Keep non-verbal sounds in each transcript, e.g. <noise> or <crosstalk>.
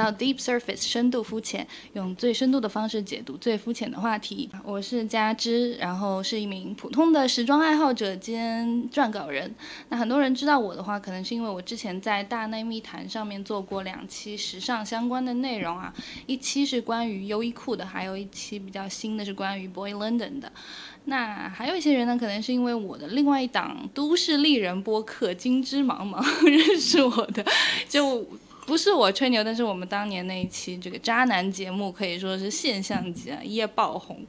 到 Deep Surface 深度肤浅，用最深度的方式解读最肤浅的话题。我是佳芝，然后是一名普通的时装爱好者兼撰稿人。那很多人知道我的话，可能是因为我之前在大内密谈上面做过两期时尚相关的内容啊，一期是关于优衣库的，还有一期比较新的是关于 Boy London 的。那还有一些人呢，可能是因为我的另外一档都市丽人播客《金枝茫茫》<laughs> 认识我的，就。不是我吹牛，但是我们当年那一期这个渣男节目可以说是现象级啊，一夜爆红。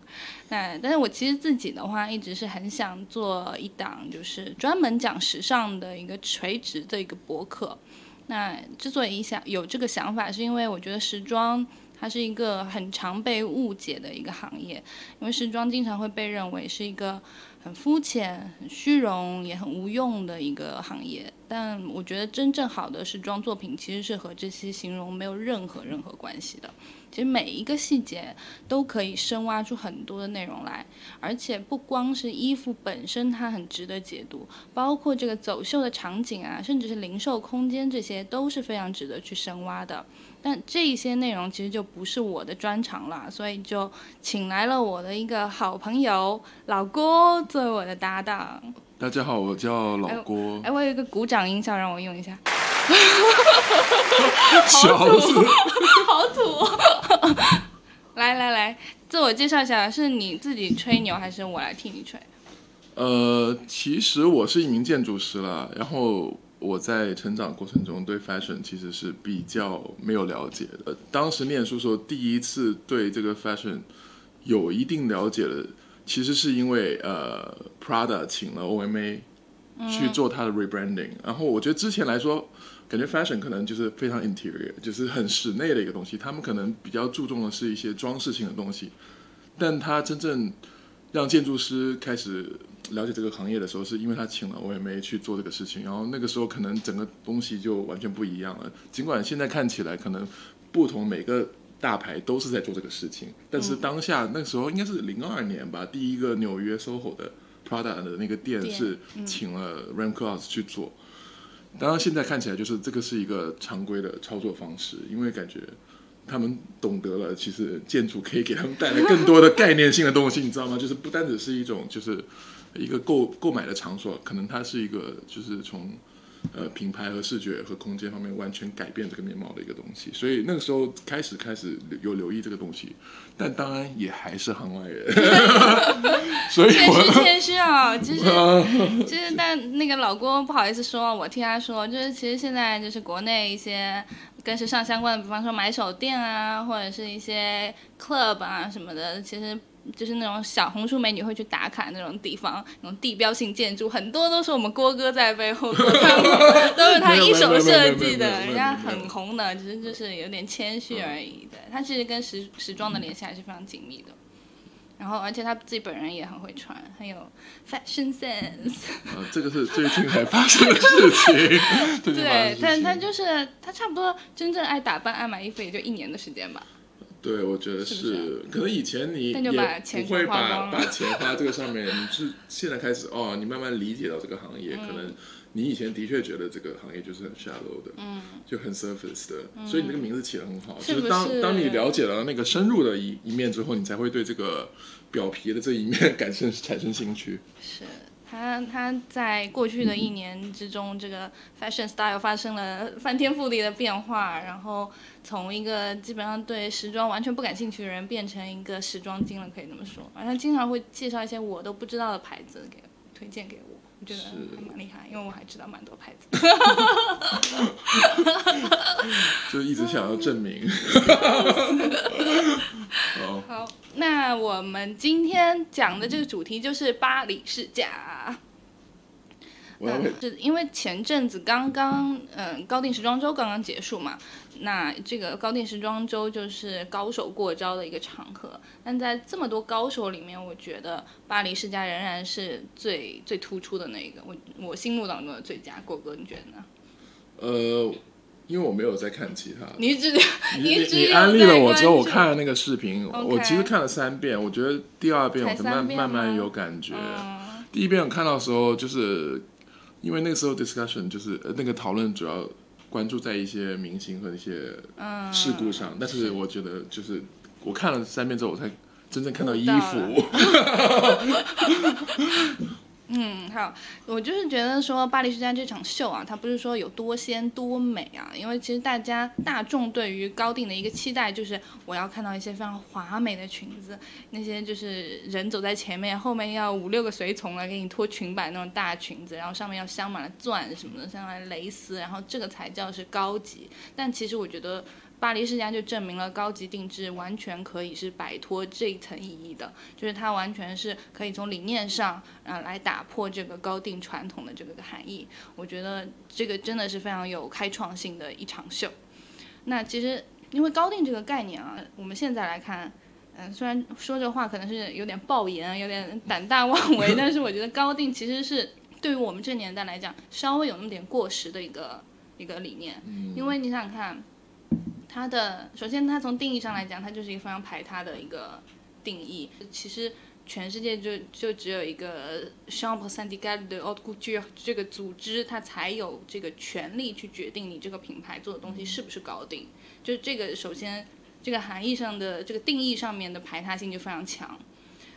那但是我其实自己的话，一直是很想做一档就是专门讲时尚的一个垂直的一个博客。那之所以想有这个想法，是因为我觉得时装它是一个很常被误解的一个行业，因为时装经常会被认为是一个。很肤浅、很虚荣，也很无用的一个行业。但我觉得真正好的时装作品，其实是和这些形容没有任何任何关系的。其实每一个细节都可以深挖出很多的内容来，而且不光是衣服本身，它很值得解读，包括这个走秀的场景啊，甚至是零售空间，这些都是非常值得去深挖的。但这一些内容其实就不是我的专长了，所以就请来了我的一个好朋友老郭作为我的搭档。大家好，我叫老郭。哎，我有一个鼓掌音效，让我用一下。<laughs> 好土，<laughs> 好土！<laughs> 来来来，自我介绍一下，是你自己吹牛，还是我来替你吹？呃，其实我是一名建筑师了，然后。我在成长过程中对 fashion 其实是比较没有了解的。当时念书时候，第一次对这个 fashion 有一定了解的，其实是因为呃 Prada 请了 OMA 去做它的 rebranding。然后我觉得之前来说，感觉 fashion 可能就是非常 interior，就是很室内的一个东西。他们可能比较注重的是一些装饰性的东西，但他真正让建筑师开始。了解这个行业的时候，是因为他请了我也没去做这个事情，然后那个时候可能整个东西就完全不一样了。尽管现在看起来可能不同，每个大牌都是在做这个事情，但是当下那时候应该是零二年吧，第一个纽约 SOHO 的 Prada 的那个店是请了 r a m c l o s 去做。当然现在看起来就是这个是一个常规的操作方式，因为感觉。他们懂得了，其实建筑可以给他们带来更多的概念性的东西，你知道吗？就是不单只是一种，就是一个购购买的场所，可能它是一个，就是从呃品牌和视觉和空间方面完全改变这个面貌的一个东西。所以那个时候开始开始有留意这个东西，但当然也还是行外人。<laughs> 所以谦虚谦虚啊，就是 <laughs> 就是，但那个老郭不好意思说，我听他说，就是其实现在就是国内一些。跟时尚相关的，比方说买手店啊，或者是一些 club 啊什么的，其实就是那种小红书美女会去打卡那种地方，那种地标性建筑，很多都是我们郭哥在背后做 <laughs> 都是他一手设计的，人家很红的，只是就是有点谦虚而已。对他其实跟时时装的联系还是非常紧密的。然后，而且他自己本人也很会穿，很有 fashion sense。啊，这个是最近才发生的事情。对，但他就是他差不多真正爱打扮、爱买衣服也就一年的时间吧。对，我觉得是。可能以前你也不会把把钱花这个上面，你是现在开始哦，你慢慢理解到这个行业可能。你以前的确觉得这个行业就是很 shallow 的，嗯，就很 surface 的，所以你这个名字起得很好。就是当当你了解了那个深入的一一面之后，你才会对这个表皮的这一面 <laughs> 感生产生兴趣。是他他在过去的一年之中，这个 fashion style 发生了翻天覆地的变化，然后从一个基本上对时装完全不感兴趣的人，变成一个时装精了，可以这么说。而他经常会介绍一些我都不知道的牌子给推荐给我。我觉得蛮厉害，因为我还知道蛮多牌子。<laughs> 就一直想要证明。<laughs> 好，那我们今天讲的这个主题就是巴黎世家。是因为前阵子刚刚，嗯，高定时装周刚刚结束嘛，那这个高定时装周就是高手过招的一个场合。但在这么多高手里面，我觉得巴黎世家仍然是最最突出的那个，我我心目当中的最佳。果哥，你觉得呢？呃，因为我没有在看其他，<laughs> 你只你你安利了我之后，我看了那个视频，我其实看了三遍，我觉得第二遍我慢慢慢有感觉。第一遍我看到的时候就是。因为那个时候 discussion 就是那个讨论主要关注在一些明星和一些嗯事故上，但是我觉得就是我看了三遍之后，我才真正看到衣服。<laughs> 嗯，好，我就是觉得说巴黎世家这场秀啊，它不是说有多鲜多美啊，因为其实大家大众对于高定的一个期待就是我要看到一些非常华美的裙子，那些就是人走在前面，后面要五六个随从来给你拖裙摆那种大裙子，然后上面要镶满了钻什么的，镶满蕾丝，然后这个才叫是高级。但其实我觉得。巴黎世家就证明了高级定制完全可以是摆脱这一层意义的，就是它完全是可以从理念上，啊，来打破这个高定传统的这个含义。我觉得这个真的是非常有开创性的一场秀。那其实因为高定这个概念啊，我们现在来看，嗯、虽然说这话可能是有点爆言，有点胆大妄为，<laughs> 但是我觉得高定其实是对于我们这年代来讲，稍微有那么点过时的一个一个理念。因为你想想看。它的首先，它从定义上来讲，它就是一个非常排他的一个定义。其实全世界就就只有一个 Chambre syndicale de haute couture 这个组织，它才有这个权利去决定你这个品牌做的东西是不是高定。就是这个首先这个含义上的这个定义上面的排他性就非常强。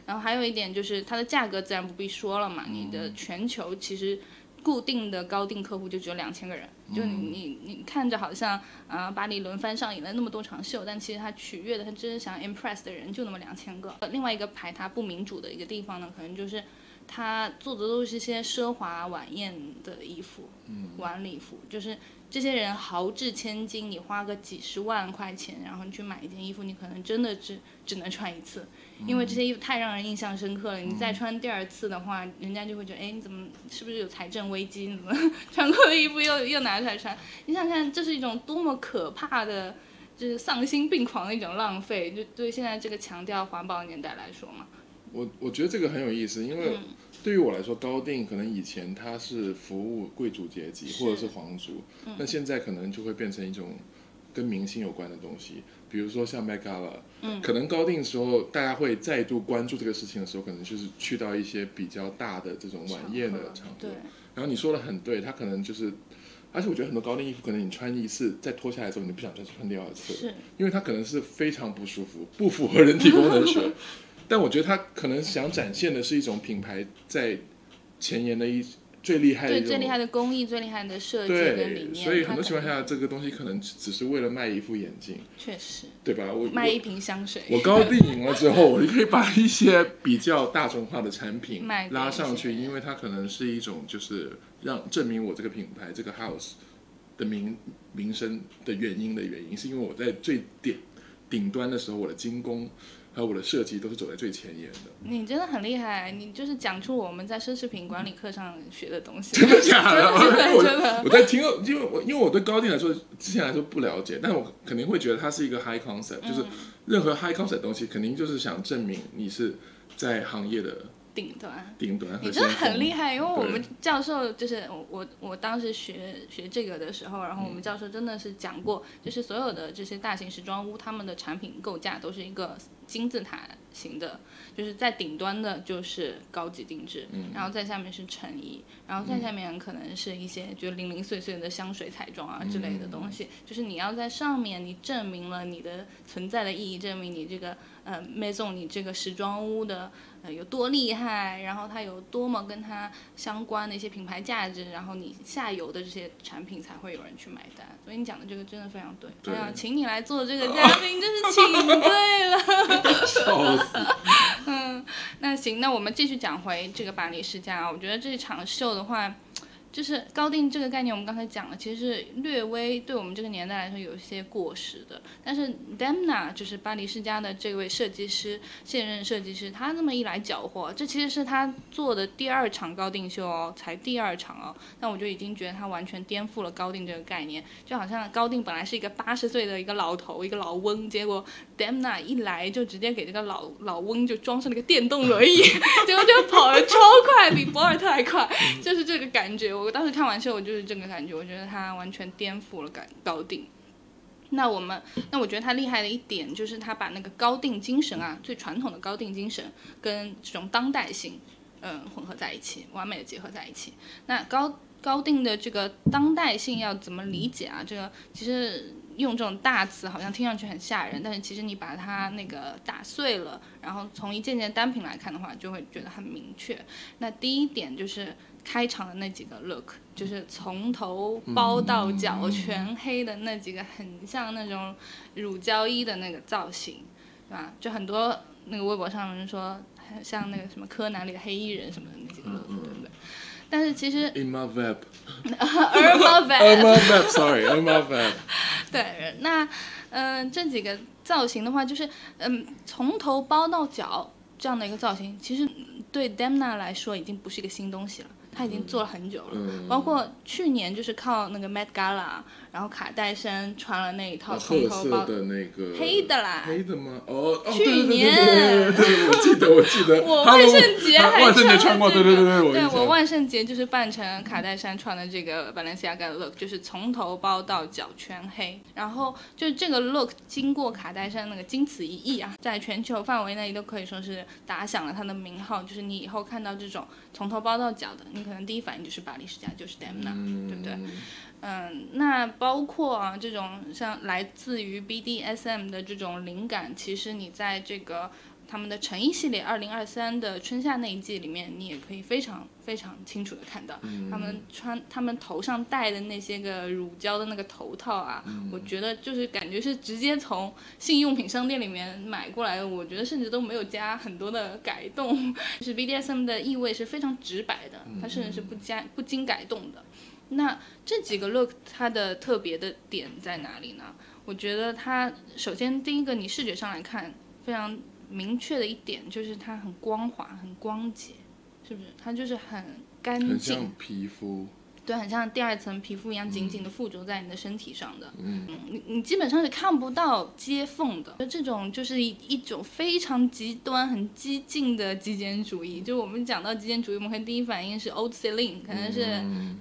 然后还有一点就是它的价格自然不必说了嘛，你的全球其实。固定的高定客户就只有两千个人，就你你你看着好像啊、巴黎轮番上演了那么多场秀，但其实他取悦的他真正想 impress 的人就那么两千个。另外一个排他不民主的一个地方呢，可能就是他做的都是一些奢华晚宴的衣服，晚礼服，就是这些人豪掷千金，你花个几十万块钱，然后你去买一件衣服，你可能真的只只能穿一次。因为这些衣服太让人印象深刻了，你再穿第二次的话，人家就会觉得，哎，你怎么是不是有财政危机？你怎么 <laughs> 穿过的衣服又又拿出来穿？你想想看，这是一种多么可怕的，就是丧心病狂的一种浪费。就对现在这个强调环保的年代来说嘛，我我觉得这个很有意思，因为对于我来说，高定可能以前它是服务贵族阶级或者是皇族，那现在可能就会变成一种跟明星有关的东西，比如说像 Met Gala，嗯，可能高定的时候大家会再度关注这个事情的时候，可能就是去到一些比较大的这种晚宴的场合，对，然后你说的很对，他可能就是。而且我觉得很多高定衣服，可能你穿一次再脱下来之后，你不想再穿第二次，是因为它可能是非常不舒服，不符合人体工程学。<laughs> 但我觉得他可能想展现的是一种品牌在前沿的一最厉害的最厉害的工艺、最厉害的设计跟理对，念，所以很多情况下，这个东西可能只只是为了卖一副眼镜，确实对吧？我卖一瓶香水，我高定赢了之后，我就可以把一些比较大众化的产品拉上去，因为它可能是一种就是让证明我这个品牌这个 house 的名名声的原因的原因，是因为我在最顶顶端的时候，我的精工还有我的设计都是走在最前沿的。你真的很厉害，你就是讲出我们在奢侈品管理课上学的东西，真的假的？真的我真的我在听，因为我因为我对高定来说，之前来说不了解，但我肯定会觉得它是一个 high concept，、就是嗯任何 high concept 的东西，肯定就是想证明你是在行业的顶端。顶端和你真的很厉害，因为我们教授就是我我我当时学学这个的时候，然后我们教授真的是讲过，就是所有的这些大型时装屋，他们的产品构架都是一个金字塔型的，就是在顶端的就是高级定制，然后在下面是成衣，然后在下面可能是一些就零零碎碎的香水彩妆啊之类的东西，就是你要在上面你证明了你的存在的意义，证明你这个呃 maison 你这个时装屋的呃有多厉害，然后它有多么跟它相关的一些品牌价值，然后你下游的这些产品才会有人去买单。所以你讲的这个真的非常对。对哎呀，请你来做这个 <laughs> 嘉宾，真是请对了。<laughs> 笑死。<laughs> 那行，那我们继续讲回这个巴黎世家啊。我觉得这场秀的话，就是高定这个概念，我们刚才讲了，其实是略微对我们这个年代来说有一些过时的。但是 Demna 就是巴黎世家的这位设计师，现任设计师，他这么一来搅和，这其实是他做的第二场高定秀哦，才第二场哦。但我就已经觉得他完全颠覆了高定这个概念，就好像高定本来是一个八十岁的一个老头，一个老翁，结果 Demna 一来就直接给这个老老翁就装上了个电动轮椅，<laughs> 结果就跑得超快，比博尔特还快，就是这个感觉。我我当时看完秀，我就是这个感觉，我觉得他完全颠覆了感高定。那我们，那我觉得他厉害的一点就是他把那个高定精神啊，最传统的高定精神跟这种当代性，嗯，混合在一起，完美的结合在一起。那高高定的这个当代性要怎么理解啊？这个其实用这种大词好像听上去很吓人，但是其实你把它那个打碎了，然后从一件件单品来看的话，就会觉得很明确。那第一点就是开场的那几个 look，就是从头包到脚全黑的那几个，很像那种乳胶衣的那个造型，对吧？就很多那个微博上人说。像那个什么柯南里的黑衣人什么的那几个 look，，对不对？但是其实，Irma Vep，Irma <laughs> Vep，Irma Vep，Sorry，Irma Vep。<laughs> 对，那嗯，这几个造型的话，就是嗯，从头包到脚这样的一个造型，其实对 Demna 来说已经不是一个新东西了。他已经做了很久了，包括去年就是靠那个 Met Gala，然后卡戴珊穿了那一套从头包的那个黑的啦，黑的吗？哦，去年，对，我记得，我记得，我万圣节还万圣节穿过，对对对对，对我万圣节就是扮成卡戴珊穿的这个 Balenciaga look，就是从头包到脚全黑，然后就是这个 look 经过卡戴珊那个经此一役啊，在全球范围内都可以说是打响了他的名号，就是你以后看到这种从头包到脚的，你。可能第一反应就是巴黎世家，就是 Demna，对不对？嗯，那包括啊这种像来自于 BDSM 的这种灵感，其实你在这个他们的成衣系列二零二三的春夏那一季里面，你也可以非常非常清楚的看到，他们穿他们头上戴的那些个乳胶的那个头套啊，我觉得就是感觉是直接从性用品商店里面买过来的，我觉得甚至都没有加很多的改动，<laughs> 就是 BDSM 的意味是非常直白的，它甚至是不加不经改动的。那这几个 look 它的特别的点在哪里呢？我觉得它首先第一个，你视觉上来看非常明确的一点就是它很光滑、很光洁，是不是？它就是很干净，很像皮肤。对，很像第二层皮肤一样紧紧的附着在你的身体上的。嗯，你你基本上是看不到接缝的。这种就是一一种非常极端、很激进的极简主义。就我们讲到极简主义，我们会第一反应是 Old Celine，可能是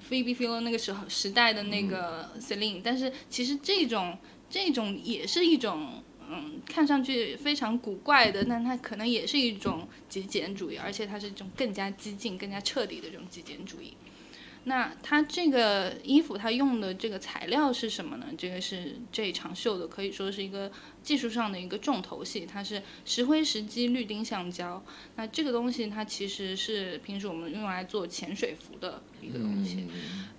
Phoebe Philo 那个时候时代的那个 Celine。但是其实这种这种也是一种嗯，看上去非常古怪的，但它可能也是一种极简主义，而且它是一种更加激进、更加彻底的这种极简主义。那它这个衣服它用的这个材料是什么呢？这个是这一场秀的，可以说是一个技术上的一个重头戏。它是石灰石基绿丁橡胶。那这个东西它其实是平时我们用来做潜水服的一个东西。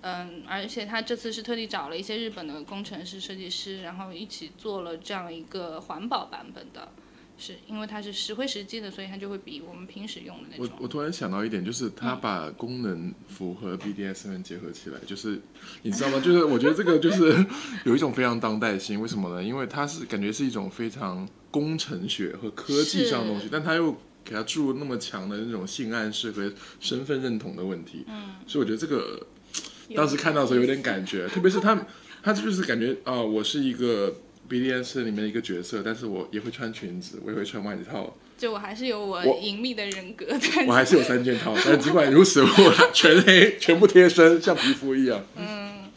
嗯，而且它这次是特地找了一些日本的工程师、设计师，然后一起做了这样一个环保版本的。是因为它是石灰石基的，所以它就会比我们平时用的那种。我我突然想到一点，就是它把功能符合 BDSM 结合起来，就是你知道吗？就是我觉得这个就是 <laughs> 有一种非常当代性。为什么呢？因为它是感觉是一种非常工程学和科技上的东西，但它又给它注入那么强的那种性暗示和身份认同的问题。嗯，所以我觉得这个当时看到的时候有点感觉，特别是他他就是感觉啊，我是一个。BDS 里面的一个角色，但是我也会穿裙子，我也会穿外套。就我还是有我隐秘的人格在。<laughs> 我还是有三件套，<laughs> 但尽管如此，我全黑，全部贴身，像皮肤一样。<laughs> 嗯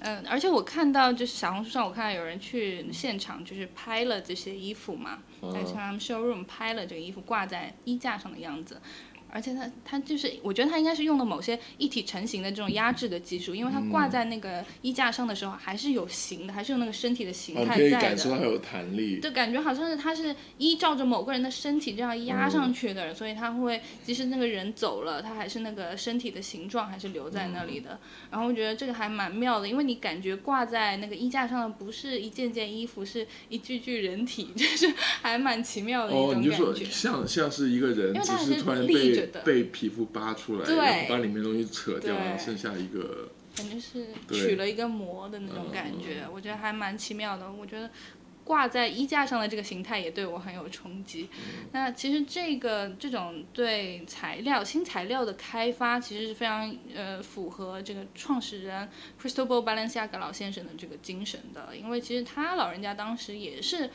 嗯，而且我看到就是小红书上，我看到有人去现场就是拍了这些衣服嘛，在像他们 showroom 拍了这个衣服挂在衣架上的样子。而且它它就是，我觉得它应该是用的某些一体成型的这种压制的技术，因为它挂在那个衣架上的时候还是有形的，还是有那个身体的形态在的。可以感受到它有弹力。就感觉好像是它是依照着某个人的身体这样压上去的，所以它会即使那个人走了，它还是那个身体的形状还是留在那里的。然后我觉得这个还蛮妙的，因为你感觉挂在那个衣架上的不是一件件衣服，是一具具人体，<laughs> 就是还蛮奇妙的一种感觉。哦，你就说像像是一个人，只是突然被。被皮肤扒出来，然后把里面东西扯掉，然后剩下一个，感觉是取了一个膜的那种感觉，我觉得还蛮奇妙的。我觉得。挂在衣架上的这个形态也对我很有冲击。那其实这个这种对材料新材料的开发，其实是非常呃符合这个创始人 Cristobal Balenciaga 老先生的这个精神的。因为其实他老人家当时也是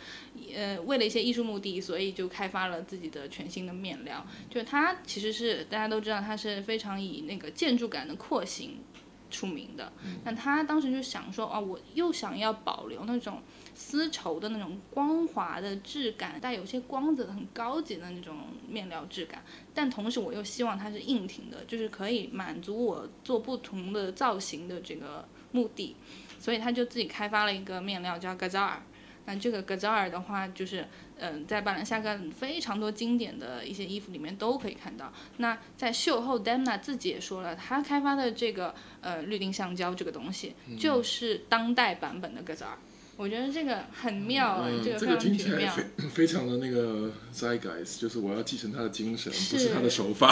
呃为了一些艺术目的，所以就开发了自己的全新的面料。就是他其实是大家都知道，他是非常以那个建筑感的廓形。出名的。那他当时就想说，哦，我又想要保留那种丝绸的那种光滑的质感，带有些光泽的、很高级的那种面料质感，但同时我又希望它是硬挺的，就是可以满足我做不同的造型的这个目的。所以他就自己开发了一个面料叫 Gazar。那这个 Gazar 的话，就是嗯，在巴兰夏格非常多经典的一些衣服里面都可以看到。那在秀后，Demna 自己也说了，他开发的这个呃绿丁橡胶这个东西，就是当代版本的 Gazar。我觉得这个很妙，嗯，这个非常绝妙。听起来非非常的那个 zeitgeist，就是我要继承他的精神，不是他的手法。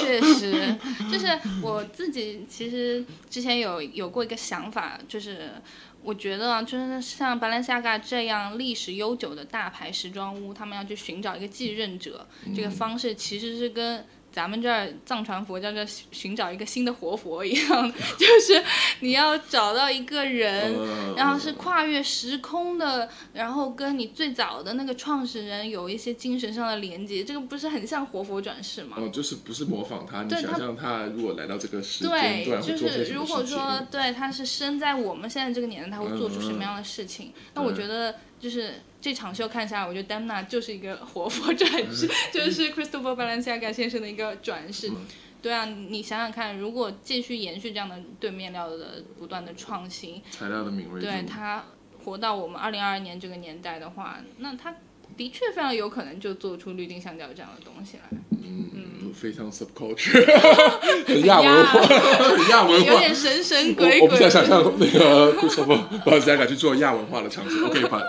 确实，确实，<laughs> 就是我自己其实之前有有过一个想法，就是我觉得啊，就是像 Balenciaga 这样历史悠久的大牌时装屋，他们要去寻找一个继任者，这个方式其实是跟。咱们这儿藏传佛教这寻找一个新的活佛一样，<laughs> 就是你要找到一个人，然后是跨越时空的，然后跟你最早的那个创始人有一些精神上的连接，这个不是很像活佛转世吗？哦，就是不是模仿他，你想象他如果来到这个时间对，段就是如果说对他是生在我们现在这个年代，他会做出什么样的事情？那我觉得就是这场秀看下来，我觉得 Demna 就是一个活佛转世，就是 Christopher Balenciaga 先生的一个转世。对啊，你想想看，如果继续延续这样的对面料的不断的创新，材料的敏锐。对他活到我们二零二二年这个年代的话，那他的确非常有可能就做出绿丁橡胶这样的东西来。嗯，非常 subculture，<laughs> 很亚文化，很亚文化，有点神神鬼鬼。我我不想想象那个 Christopher Balenciaga 去做亚文化的尝试。OK，把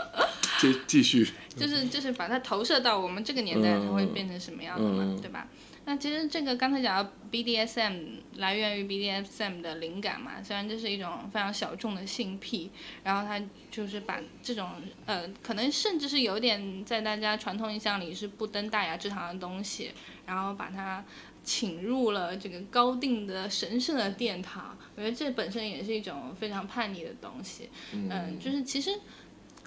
继继续。就是就是把它投射到我们这个年代，它会变成什么样的嘛，对吧？那其实这个刚才讲到 BDSM 来源于 BDSM 的灵感嘛，虽然这是一种非常小众的性癖，然后它就是把这种呃，可能甚至是有点在大家传统印象里是不登大雅之堂的东西，然后把它请入了这个高定的神圣的殿堂。我觉得这本身也是一种非常叛逆的东西，嗯，就是其实。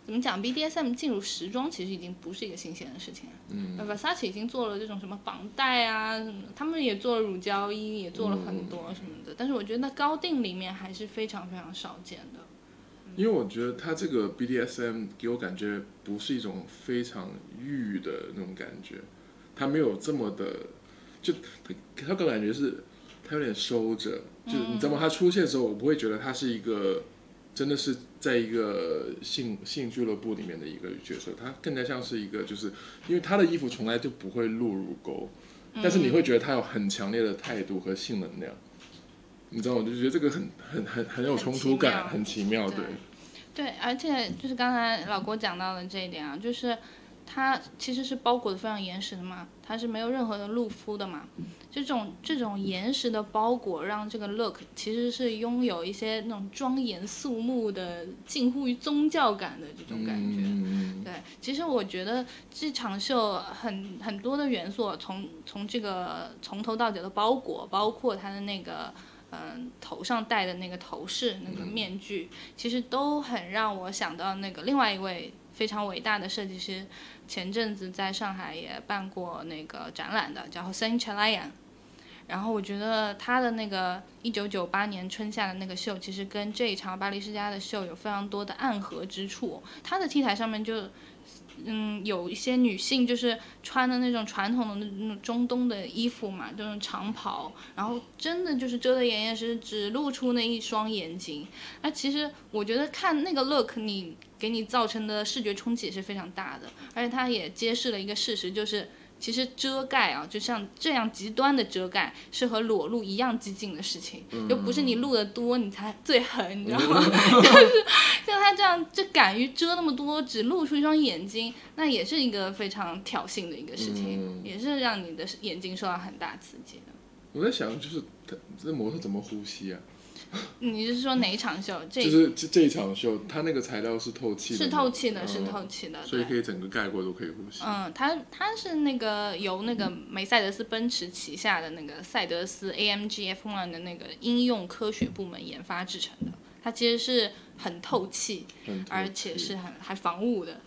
怎么讲？BDSM 进入时装其实已经不是一个新鲜的事情了。嗯。Versace 已经做了这种什么绑带啊，他们也做了乳胶衣，也做了很多什么的。但是我觉得高定里面还是非常非常少见的。因为我觉得它这个 BDSM 给我感觉不是一种非常欲的那种感觉，它没有这么的，就它它给我感觉是它有点收着，就是你知道吗？它出现的时候，我不会觉得它是一个真的是在一个性性俱乐部里面的一个角色，他更加像是一个，就是因为他的衣服从来就不会露乳沟，但是你会觉得他有很强烈的态度和性能量。你知道，我就觉得这个很很很很有冲突感，很奇妙，对。对，而且就是刚才老郭讲到的这一点啊，就是它其实是包裹的非常严实的嘛，它是没有任何的露肤的嘛。这种这种严实的包裹，让这个 look 其实是拥有一些那种庄严肃穆的、近乎于宗教感的这种感觉。嗯对，其实我觉得这场秀很很多的元素，从从这个从头到脚的包裹，包括它的那个嗯、头上戴的那个头饰、那个面具，其实都很让我想到那个另外一位非常伟大的设计师，前阵子在上海也办过那个展览的，叫 Sen c h a l a y a n。然后我觉得他的那个一九九八年春夏的那个秀，其实跟这一场巴黎世家的秀有非常多的暗合之处。他的 T 台上面就，嗯，有一些女性就是穿的那种传统的那种中东的衣服嘛，这种长袍，然后真的就是遮得严严实实，只露出那一双眼睛。那其实我觉得看那个 look，你给你造成的视觉冲击也是非常大的，而且它也揭示了一个事实，就是。其实遮盖啊，就像这样极端的遮盖，是和裸露一样激进的事情，又不是你露的多你才最狠，你知道吗？<laughs> 就是像他这样，就敢于遮那么多，只露出一双眼睛，那也是一个非常挑衅的一个事情，也是让你的眼睛受到很大刺激的。我在想，就是他这模特怎么呼吸啊？你是说哪一场秀？这就是这这一场秀，它那个材料是透气的，是透气的，嗯是透气的，所以可以整个盖过都可以呼吸。嗯，它它是那个由那个梅赛德斯奔驰旗下的那个赛德斯 AMG F1 的那个应用科学部门研发制成的。它其实是很透气，很透气而且是很还防雾的。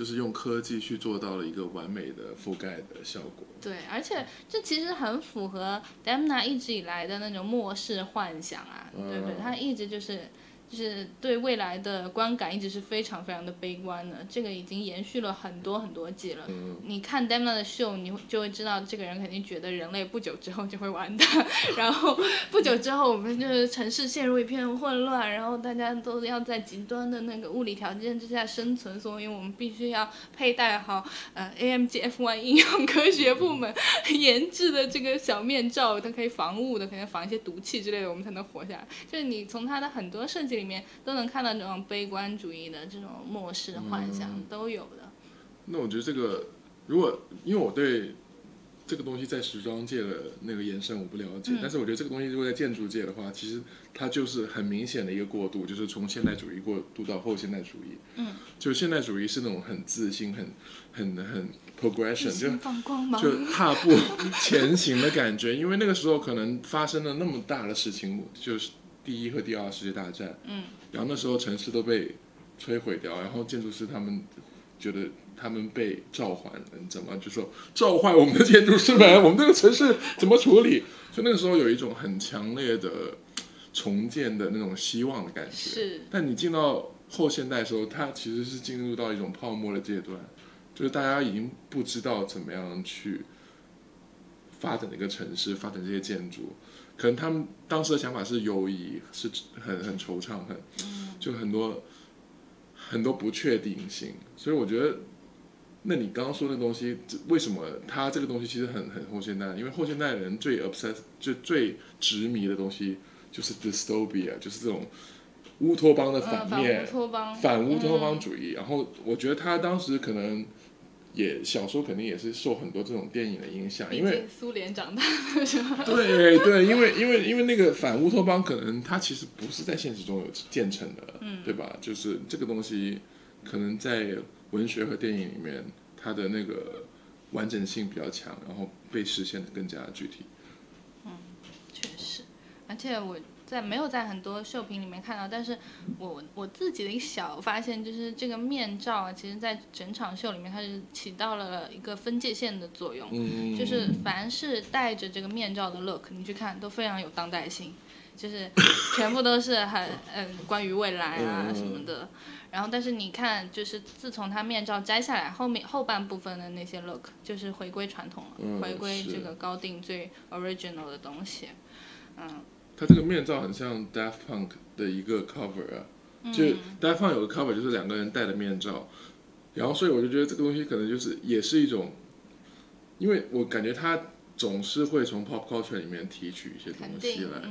就是用科技去做到了一个完美的覆盖的效果。对，而且这其实很符合 Demna 一直以来的那种末世幻想啊，对不对？他一直就是。就是对未来的观感一直是非常非常的悲观的，这个已经延续了很多很多季了。你看 Demna 的秀，你就会知道这个人肯定觉得人类不久之后就会完蛋，<laughs> 然后不久之后我们就是城市陷入一片混乱，然后大家都要在极端的那个物理条件之下生存，所以我们必须要佩戴好呃 AMG F1 应用科学部门研制的这个小面罩，它可以防雾的，可能防一些毒气之类的，我们才能活下来。就是你从它的很多设计。里面都能看到这种悲观主义的这种末世幻想都有的。那我觉得这个，如果因为我对这个东西在时装界的那个延伸我不了解，但是我觉得这个东西如果在建筑界的话，其实它就是很明显的一个过渡，就是从现代主义过渡到后现代主义。嗯，就现代主义是那种很自信、很很很 progression，就放光芒，就踏步前行的感觉。因为那个时候可能发生了那么大的事情，就是。第一和第二世界大战，嗯，然后那时候城市都被摧毁掉，然后建筑师他们觉得他们被召唤，怎么就说召唤我们的建筑师们，我们这个城市怎么处理？就那个时候有一种很强烈的重建的那种希望的感觉。是，但你进到后现代的时候，它其实是进入到一种泡沫的阶段，就是大家已经不知道怎么样去发展一个城市，发展这些建筑。可能他们当时的想法是犹疑，是很很惆怅，很就很多很多不确定性。所以我觉得，那你刚刚说的东西，为什么他这个东西其实很很后现代？因为后现代人最 obsessed 就最执迷的东西就是 dystopia，就是这种乌托邦的反面，反乌托邦主义。然后我觉得他当时可能。也小时候肯定也是受很多这种电影的影响，因为苏联长大的是吧？对对，因为因为因为那个反乌托邦可能它其实不是在现实中有建成的，嗯，对吧？就是这个东西可能在文学和电影里面，它的那个完整性比较强，然后被实现的更加具体。嗯，确实，而且我。在没有在很多秀品里面看到，但是我我自己的一个小发现就是这个面罩啊，其实在整场秀里面它是起到了一个分界线的作用，就是凡是戴着这个面罩的 look，你去看都非常有当代性，就是 <coughs> 全部都是很嗯关于未来啊什么的，然后但是你看就是自从他面罩摘下来，后面后半部分的那些 look 就是回归传统了，回归这个高定最 original 的东西，嗯。它这个面罩很像 Daft Punk 的一个 cover 啊，就 Daft Punk 有个 cover 就是两个人戴的面罩，然后所以我就觉得这个东西可能就是也是一种，因为我感觉他总是会从 pop culture 里面提取一些东西来。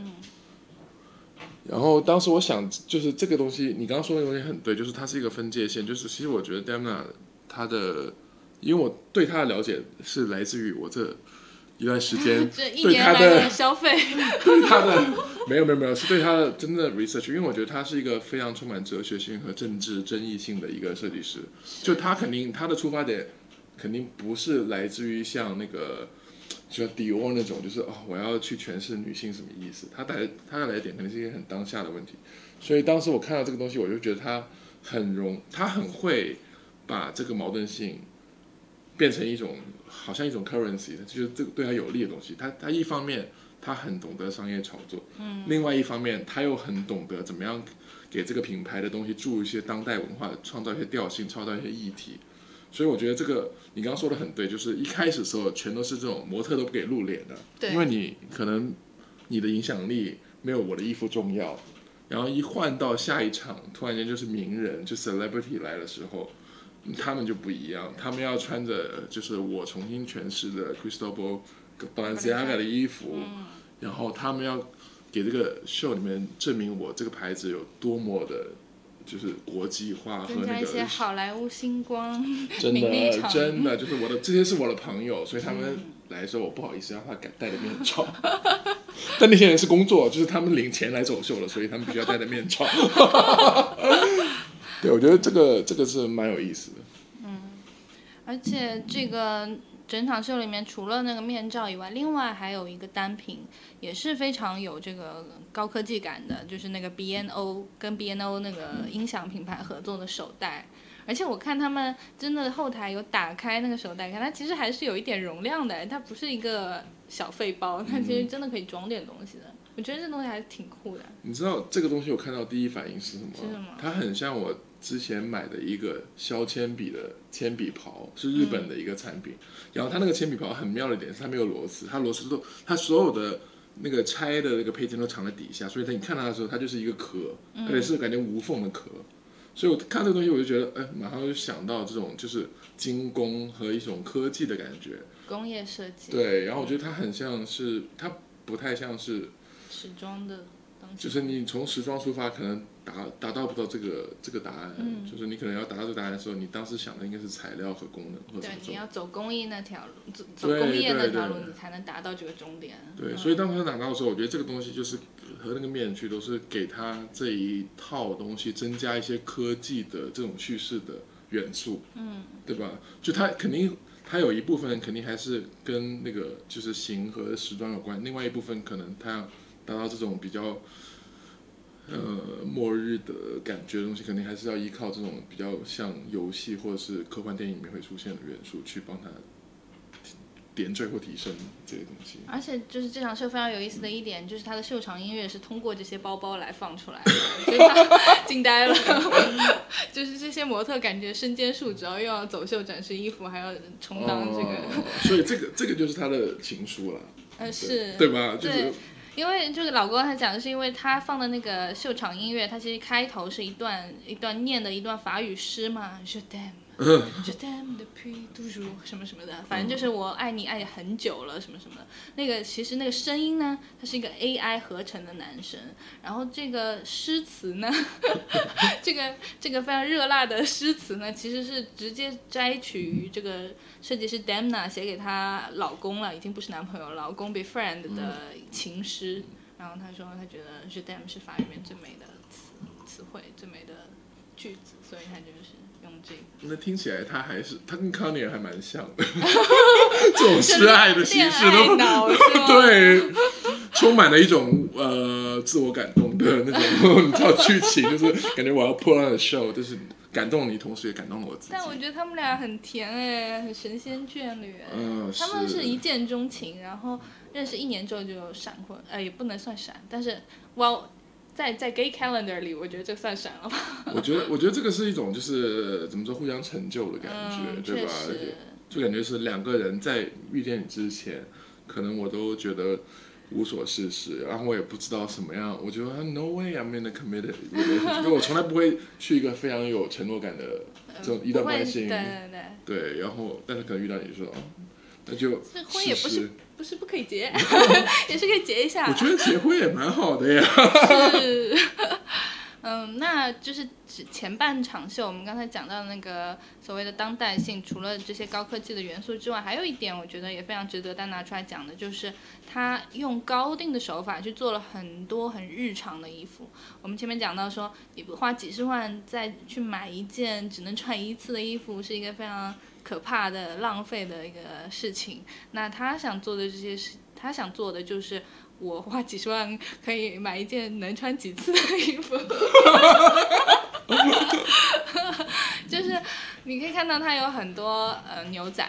然后当时我想，就是这个东西，你刚刚说的东西很对，就是它是一个分界线，就是其实我觉得 Demna 他的，因为我对他的了解是来自于我这。一段时间 <laughs> <laughs> 对他的消费，对他的没有没有没有是对他的真的 research，因为我觉得他是一个非常充满哲学性和政治争议性的一个设计师。就他肯定他的出发点肯定不是来自于像那个就迪奥那种，就是哦我要去诠释女性什么意思。他带他的来点肯定是一个很当下的问题。所以当时我看到这个东西，我就觉得他很容，他很会把这个矛盾性变成一种。好像一种 currency，就是这个对他有利的东西。他他一方面他很懂得商业炒作，嗯，另外一方面他又很懂得怎么样给这个品牌的东西注入一些当代文化，创造一些调性，创造一些议题。所以我觉得这个你刚刚说的很对，就是一开始的时候全都是这种模特都不给露脸的，对，因为你可能你的影响力没有我的衣服重要。然后一换到下一场，突然间就是名人，就 celebrity 来的时候。他们就不一样，他们要穿着就是我重新诠释的 Cristobal Balenciaga 的衣服，然后他们要给这个秀里面证明我这个牌子有多么的，就是国际化和那个好莱坞星光，<laughs> 真的真的就是我的这些是我的朋友，所以他们来的时候我不好意思让他敢戴着面罩，<laughs> 但那些人是工作，就是他们领钱来走秀了，所以他们必须要戴着面罩。<laughs> 对，我觉得这个这个是蛮有意思的。嗯，而且这个整场秀里面，除了那个面罩以外，另外还有一个单品，也是非常有这个高科技感的，就是那个 B N O 跟 B N O 那个音响品牌合作的手袋。而且我看他们真的后台有打开那个手袋，看它其实还是有一点容量的，它不是一个小废包，它其实真的可以装点东西的。我觉得这东西还是挺酷的。你知道这个东西我看到第一反应是什么？是什么它很像我之前买的一个削铅笔的铅笔刨，是日本的一个产品。然后它那个铅笔刨很妙的一点是它没有螺丝，它螺丝都它所有的那个拆的那个配件都藏在底下，所以它你看它的时候，它就是一个壳，而且是感觉无缝的壳。所以我看这个东西，我就觉得，哎，马上就想到这种就是精工和一种科技的感觉。工业设计，对，然后我觉得它很像是，它不太像是，时装的东西，就是你从时装出发，可能达达到不到这个这个答案。嗯就是你可能要达到这个答案的时候，你当时想的应该是材料和功能或者对。你要走工艺那条路，走走工业那条路，你才能达到这个终点。对，嗯所以当时拿到的时候，我觉得这个东西就是和那个面具都是给他这一套东西增加一些科技的这种叙事的元素，嗯，对吧？就它肯定它有一部分肯定还是跟那个就是形和时装有关，另外一部分可能它要达到这种比较。呃，末日的感觉的东西，肯定还是要依靠这种比较像游戏或者是科幻电影里面会出现的元素，去帮他点缀或提升这些东西。而且就是这场秀非常有意思的一点，就是他的秀场音乐是通过这些包包来放出来的，<laughs> 惊呆了。<laughs> 就是这些模特感觉身兼数职，又要走秀展示衣服，还要充当这个，哦，所以这个这个就是他的情书了，呃，是，对吧？就是对因为就是老公他讲的是，因为他放的那个秀场音乐，他其实开头是一段一段念的一段法语诗嘛，Je t'aime。Je t'aime depuis toujours 什么什么的，反正就是我爱你爱很久了什么什么的。那个其实那个声音呢，它是一个 AI 合成的男生，然后这个诗词呢，<laughs> 这个这个非常热辣的诗词呢，其实是直接摘取于这个设计师 Damna 写给她老公了，已经不是男朋友，老公 befriend 的情诗。然后他说他觉得 Je t'aime 是法语里面最美的词词汇，最美的句子，所以他就是用这个。那听起来他还是他跟康尼尔还蛮像的，<laughs> 这种示爱的形式都 <laughs> 脑是吗 <laughs> 对，充满了一种呃自我感动的那种，你知道剧情就是感觉我要破烂的 show，就是感动你，同时也感动了我自己。但我觉得他们俩很甜哎，很神仙眷侣哎。嗯他们是是一见钟情，然后认识一年之后就闪婚，呃，也不能算闪，但是 well，在在 gay calendar 里，我觉得这算闪了吧？<laughs> 我觉得我觉得这个是一种就是怎么说互相成就的感觉，嗯，对吧？就感觉是两个人在遇见你之前，可能我都觉得无所事事，然后我也不知道什么样，我觉得 no way I'm in a committed relationship，因为我从来不会去一个非常有承诺感的这种一段关系里对，对对，对，然后但是可能遇到你就说，哦，那就也不试试。不是不可以结，<laughs> 也是可以结一下我。觉得结婚也蛮好的呀。是，<laughs> 嗯，那就是指前半场秀，我们刚才讲到的那个所谓的当代性，除了这些高科技的元素之外，还有一点我觉得也非常值得单拿出来讲的，就是他用高定的手法去做了很多很日常的衣服。我们前面讲到说，你不花几十万再去买一件只能穿一次的衣服，是一个非常可怕的浪费的一个事情。那他想做的这些事，他想做的就是我花几十万可以买一件能穿几次的衣服，<laughs> 就是你可以看到它有很多呃牛仔。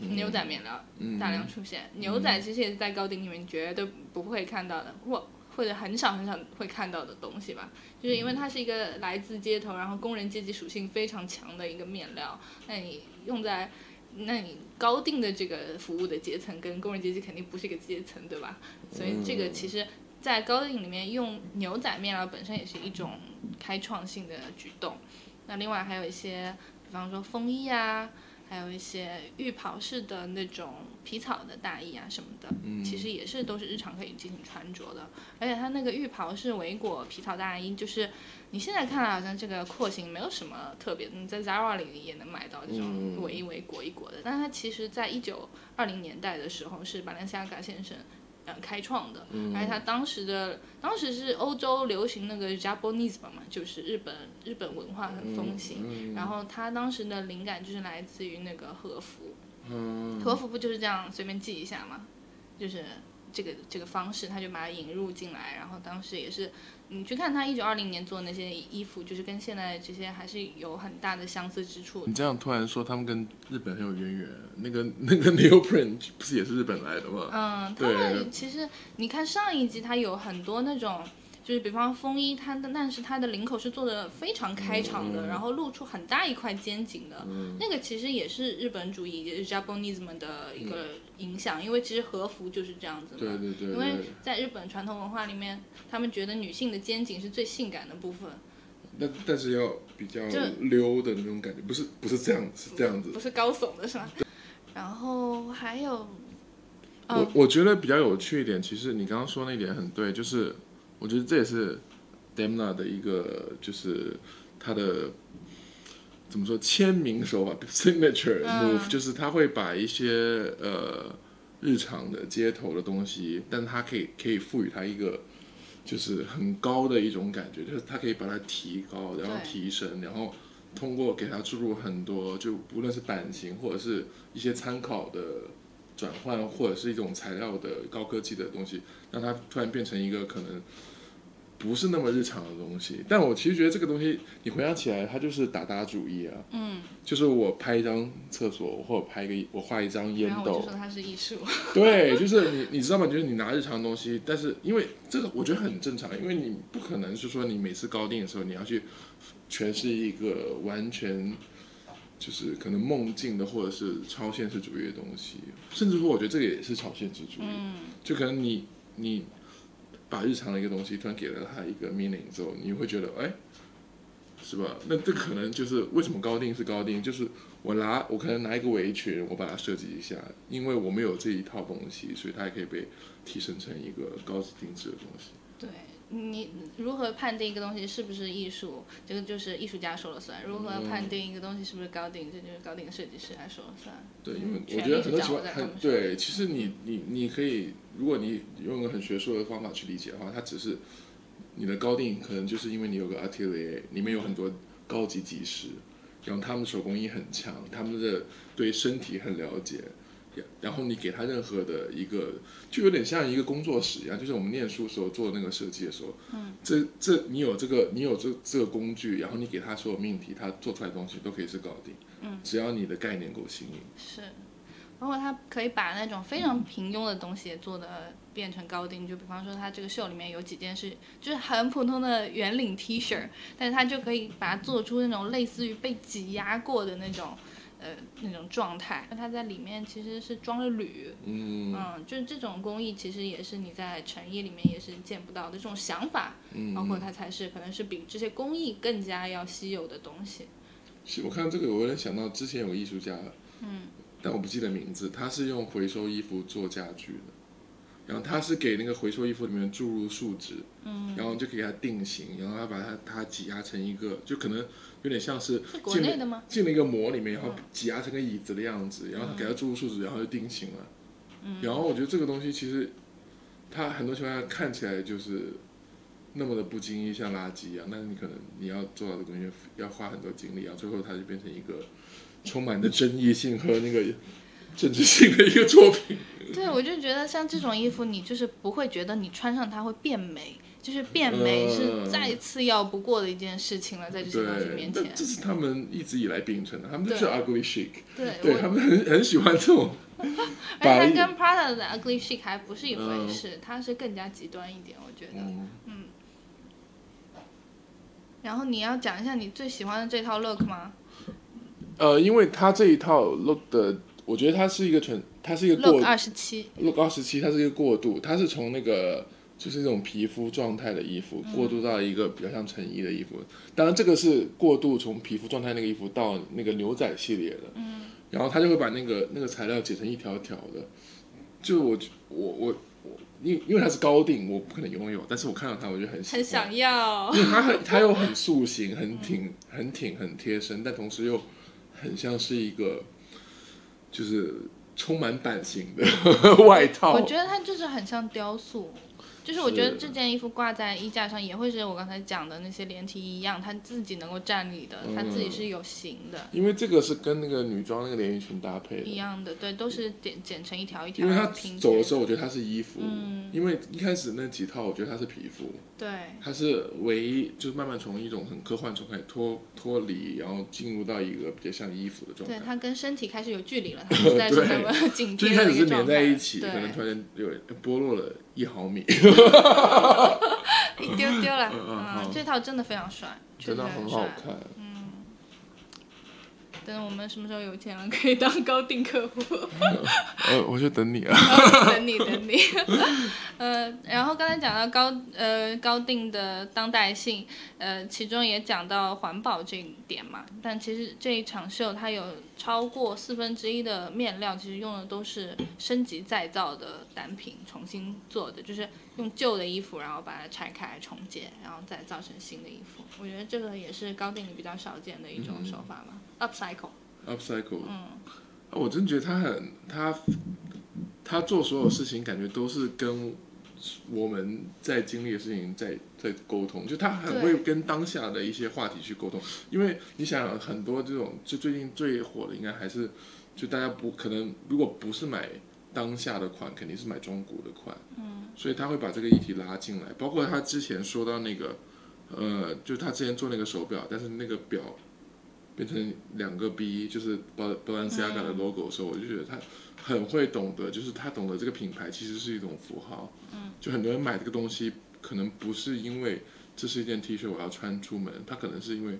牛仔面料大量出现，牛仔其实也是在高定里面绝对不会看到的，或或者很少很少会看到的东西吧。就是因为它是一个来自街头，然后工人阶级属性非常强的一个面料，那你用在那你高定的这个服务的阶层跟工人阶级肯定不是一个阶层，对吧？所以这个其实，在高定里面用牛仔面料本身也是一种开创性的举动。那另外还有一些，比方说风衣啊，还有一些浴袍式的那种皮草的大衣啊什么的，其实也是都是日常可以进行穿着的。而且它那个浴袍式围裹皮草大衣，就是你现在看来好像这个廓形没有什么特别的，你在 Zara 里也能买到这种围一围裹一裹的。但是它其实在一九二零年代的时候是巴伦西亚嘎先生。呃，开创的，而且他当时的当时是欧洲流行那个 Japanese 嘛，就是日本日本文化很风行，然后他当时的灵感就是来自于那个和服，嗯。和服不就是这样随便记一下嘛，就是这个这个方式，他就把它引入进来，然后当时也是，你去看他一九二零年做的那些衣服，就是跟现在这些还是有很大的相似之处。你这样突然说他们跟日本很有渊源，那个那个 <laughs> Neoprint 不是也是日本来的吗？嗯，他们其实你看上一集，它有很多那种。就是比方风衣，它的但是它的领口是做的非常开敞的，然后露出很大一块肩颈的，那个其实也是日本主义，也是 Japanism 的一个影响，因为其实和服就是这样子嘛。对对对。因为在日本传统文化里面，他们觉得女性的肩颈是最性感的部分。那但是要比较溜的那种感觉，不是不是这样，是这样子。不是高耸的是吧？然后还有，我我觉得比较有趣一点，其实你刚刚说那点很对，就是。我觉得这也是 Demna 的一个，就是他的怎么说签名手法 <laughs> signature move，就是他会把一些呃日常的街头的东西，但他可以可以赋予他一个就是很高的一种感觉，就是它可以把它提高，然后提升，然后通过给它注入很多，就无论是版型或者是一些参考的转换，或者是一种材料的高科技的东西，让它突然变成一个可能。不是那么日常的东西，但我其实觉得这个东西，你回想起来，它就是打打主意啊。嗯。就是我拍一张厕所，或者拍一个，我画一张烟斗。说它是艺术。<laughs> 对，就是你，你知道吗？就是你拿日常东西，但是因为这个，我觉得很正常，因为你不可能是说你每次高定的时候，你要去诠释一个完全就是可能梦境的，或者是超现实主义的东西，甚至说，我觉得这个也是超现实主义。嗯。就可能你你。把日常的一个东西突然给了他一个 meaning 之后，你会觉得哎，是吧？那这可能就是为什么高定是高定，就是我拿我可能拿一个围裙，我把它设计一下，因为我没有这一套东西，所以它也可以被提升成一个高级定制的东西。对。你如何判定一个东西是不是艺术？这个就是艺术家说了算。如何判定一个东西是不是高定？这就是高定设计师来说了算。对，因为我觉得很多情况很对。其实你你你可以，如果你用一个很学术的方法去理解的话，它只是你的高定，可能就是因为你有个 atelier，里面有很多高级技师，然后他们手工艺很强，他们的对身体很了解。然后你给他任何的一个，就有点像一个工作室一样，就是我们念书时候做那个设计的时候，嗯，这这你有这个你有这这个工具，然后你给他所有命题，他做出来的东西都可以是搞定，嗯，只要你的概念够新颖，是，包括他可以把那种非常平庸的东西也做的变成高定，就比方说他这个秀里面有几件是就是很普通的圆领 T 恤，但是他就可以把它做出那种类似于被挤压过的那种。呃，那种状态，它在里面其实是装了铝，嗯，嗯，就是这种工艺其实也是你在成衣里面也是见不到的这种想法，嗯，包括它才是可能是比这些工艺更加要稀有的东西。是我看这个，我有点想到之前有个艺术家，嗯，但我不记得名字，他是用回收衣服做家具的。然后他是给那个回收衣服里面注入树脂，嗯，然后就给它定型，然后他把它它挤压成一个，就可能有点像是国内的吗？进了一个模里面，然后挤压成个椅子的样子，然后他给它注入树脂，然后就定型了。嗯，然后我觉得这个东西其实，它很多情况下看起来就是那么的不经意，像垃圾一样，但是你可能你要做到的东西要花很多精力，然后最后它就变成一个充满的争议性和那个政治性的一个作品。对，我就觉得像这种衣服，你就是不会觉得你穿上它会变美，就是变美是再次要不过的一件事情了，在这些东西面前。这是他们一直以来秉承的，他们就是 ugly chic，对，对他们很很喜欢这种。<laughs> 而且它跟 Prada 的 ugly chic 还不是一回事，它是更加极端一点，我觉得。嗯。然后你要讲一下你最喜欢的这套 look 吗？呃，因为它这一套 look 的。我觉得它是一个纯，它是一个过二十七，look 二十七，它是一个过渡，它是从那个就是那种皮肤状态的衣服过渡到一个比较像成衣的衣服。当然，这个是过渡从皮肤状态那个衣服到那个牛仔系列的。嗯。然后他就会把那个那个材料剪成一条条的。就我我我我，因因为它是高定，我不可能拥有，但是我看到它，我就很很想要。因为它很，<laughs> 它又很塑形，很挺，很挺，很贴身，但同时又很像是一个。就是充满版型的 <laughs> 外套，我觉得它就是很像雕塑。就是我觉得这件衣服挂在衣架上也会是我刚才讲的那些连体衣一样，它自己能够站立的，它自己是有型的，因为这个是跟那个女装那个连衣裙搭配一。样的，对，都是剪剪成一条一条因为他拼走的时。候，我觉得它是衣服，嗯因为一开始那几套，我觉得它是皮肤，对，它是唯一就是慢慢从一种很科幻中开始脱脱离，然后进入到一个比较像衣服的状态对，它跟身体开始有距离了，<laughs> 它不再是那么紧贴的一开始是连的一个状态。在一起，可，能突然有剥落了一毫米，<laughs> 一丢丢了。嗯这套真的非常帅，真的。很好看。嗯等我们什么时候有钱了，可以当高定客户。<laughs> 呃，我就等你啊。等 <laughs> 你等你，呃，然后刚才讲到高呃高定的当代性，呃，其中也讲到环保这一点嘛。但其实这一场秀它有超过四分之一的面料，其实用的都是升级再造的单品，重新做的，就是用旧的衣服，然后把它拆开重建，然后再造成新的衣服。我觉得这个也是高定里比较少见的一种手法吧、u p c y c l e upcycle，嗯，啊我真觉得他很他他做所有事情，感觉都是跟我们在经历的事情在在沟通，就他很会跟当下的一些话题去沟通。因为你想想，很多这种就最近最火的，应该还是就大家不可能，如果不是买当下的款，肯定是买中古的款。嗯，所以他会把这个议题拉进来，包括他之前说到那个。呃，就他之前做那个手表，但是那个表变成两个 B，就是 Bal Balenciaga 的 logo 的时候，我就觉得他很会懂得，就是他懂得这个品牌其实是一种符号。嗯，就很多人买这个东西，可能不是因为这是一件 T 恤我要穿出门，他可能是因为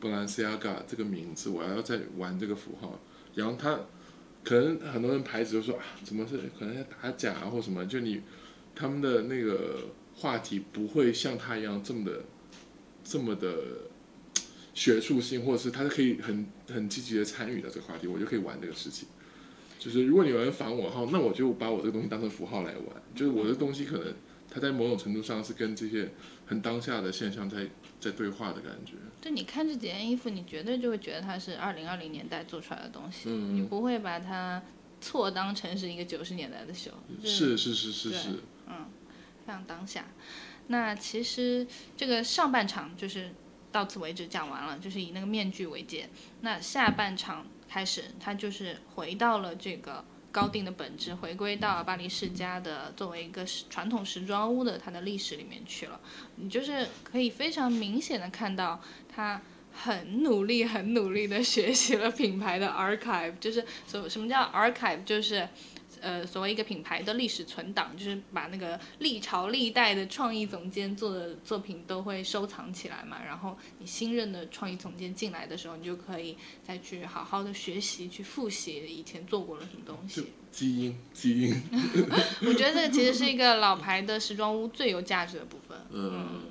Balenciaga 这个名字，我要在玩这个符号，然后他可能很多人牌子就说啊，怎么是可能在打假啊或什么，就你他们的那个话题不会像他一样这么的这么的学术性，或者是他是可以很很积极的参与到这个话题，我就可以玩这个事情。就是如果你有人反我号，那我就把我这个东西当成符号来玩。就是我的东西可能它在某种程度上是跟这些很当下的现象在在对话的感觉。就你看这几件衣服，你绝对就会觉得它是二零二零年代做出来的东西，嗯你不会把它错当成是一个九十年代的秀。是是是是是对是，非常当下。那其实这个上半场就是到此为止讲完了，就是以那个面具为界。那下半场开始，他就是回到了这个高定的本质，回归到巴黎世家的作为一个传统时装屋的它的历史里面去了。你就是可以非常明显的看到他。很努力，很努力的学习了品牌的 archive，就是所什么叫 archive，就是呃，所谓一个品牌的历史存档，就是把那个历朝历代的创意总监做的作品都会收藏起来嘛。然后你新任的创意总监进来的时候，你就可以再去好好的学习，去复习以前做过了什么东西。基因基因，<laughs> 我觉得这个其实是一个老牌的时装屋最有价值的部分。嗯，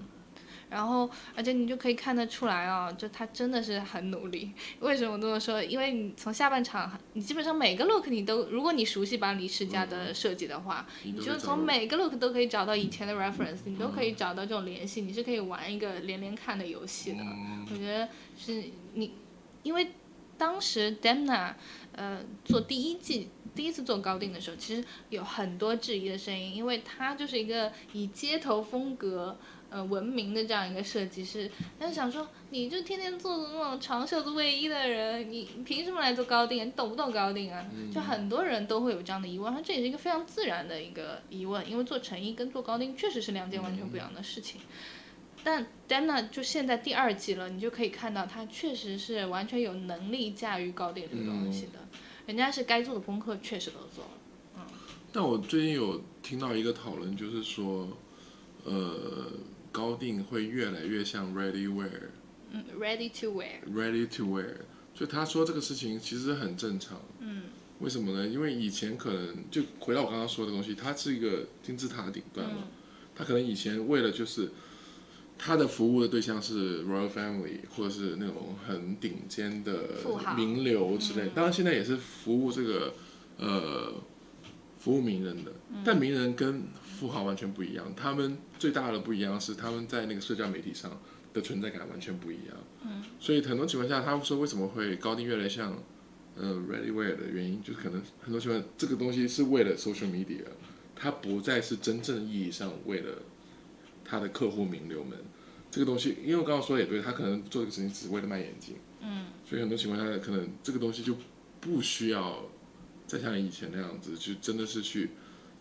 然后，而且你就可以看得出来啊，就他真的是很努力。为什么这么说？因为你从下半场，你基本上每个 look 你都，如果你熟悉巴黎世家的设计的话，你就从每个 look 都可以找到以前的 reference，你都可以找到这种联系，你是可以玩一个连连看的游戏的。嗯我觉得是你，因为当时 Demna 呃做第一季第一次做高定的时候，其实有很多质疑的声音，因为他就是一个以街头风格。呃，闻名的这样一个设计师，他就想说，你就天天做那种长袖子卫衣的人，你你凭什么来做高定？你懂不懂高定啊？就很多人都会有这样的疑问，他这也是一个非常自然的一个疑问，因为做成衣跟做高定确实是两件完全不一样的事情。但 Dana 就现在第二季了，你就可以看到他确实是完全有能力驾驭高定这个东西的，人家是该做的功课确实都做了。但我最近有听到一个讨论，就是说，呃，高定会越来越像 ready wear。嗯，ready to wear。ready to wear，就他说这个事情其实很正常。嗯，为什么呢？因为以前可能就回到我刚刚说的东西，它是一个金字塔顶端嘛，他可能以前为了就是他的服务的对象是 royal family 或者是那种很顶尖的名流之类，当然现在也是服务这个呃服务名人的，但名人跟富豪完全不一样，他们最大的不一样是他们在那个社交媒体上的存在感完全不一样。嗯，所以很多情况下，他们说为什么会高定越来越像呃 ready wear 的原因，就是可能很多情况这个东西是为了 social media，它不再是真正意义上为了他的客户名流们这个东西，因为我刚刚说的也对，他可能做这个事情只是为了卖眼镜，嗯，所以很多情况下可能这个东西就不需要再像以前那样子，就真的是去。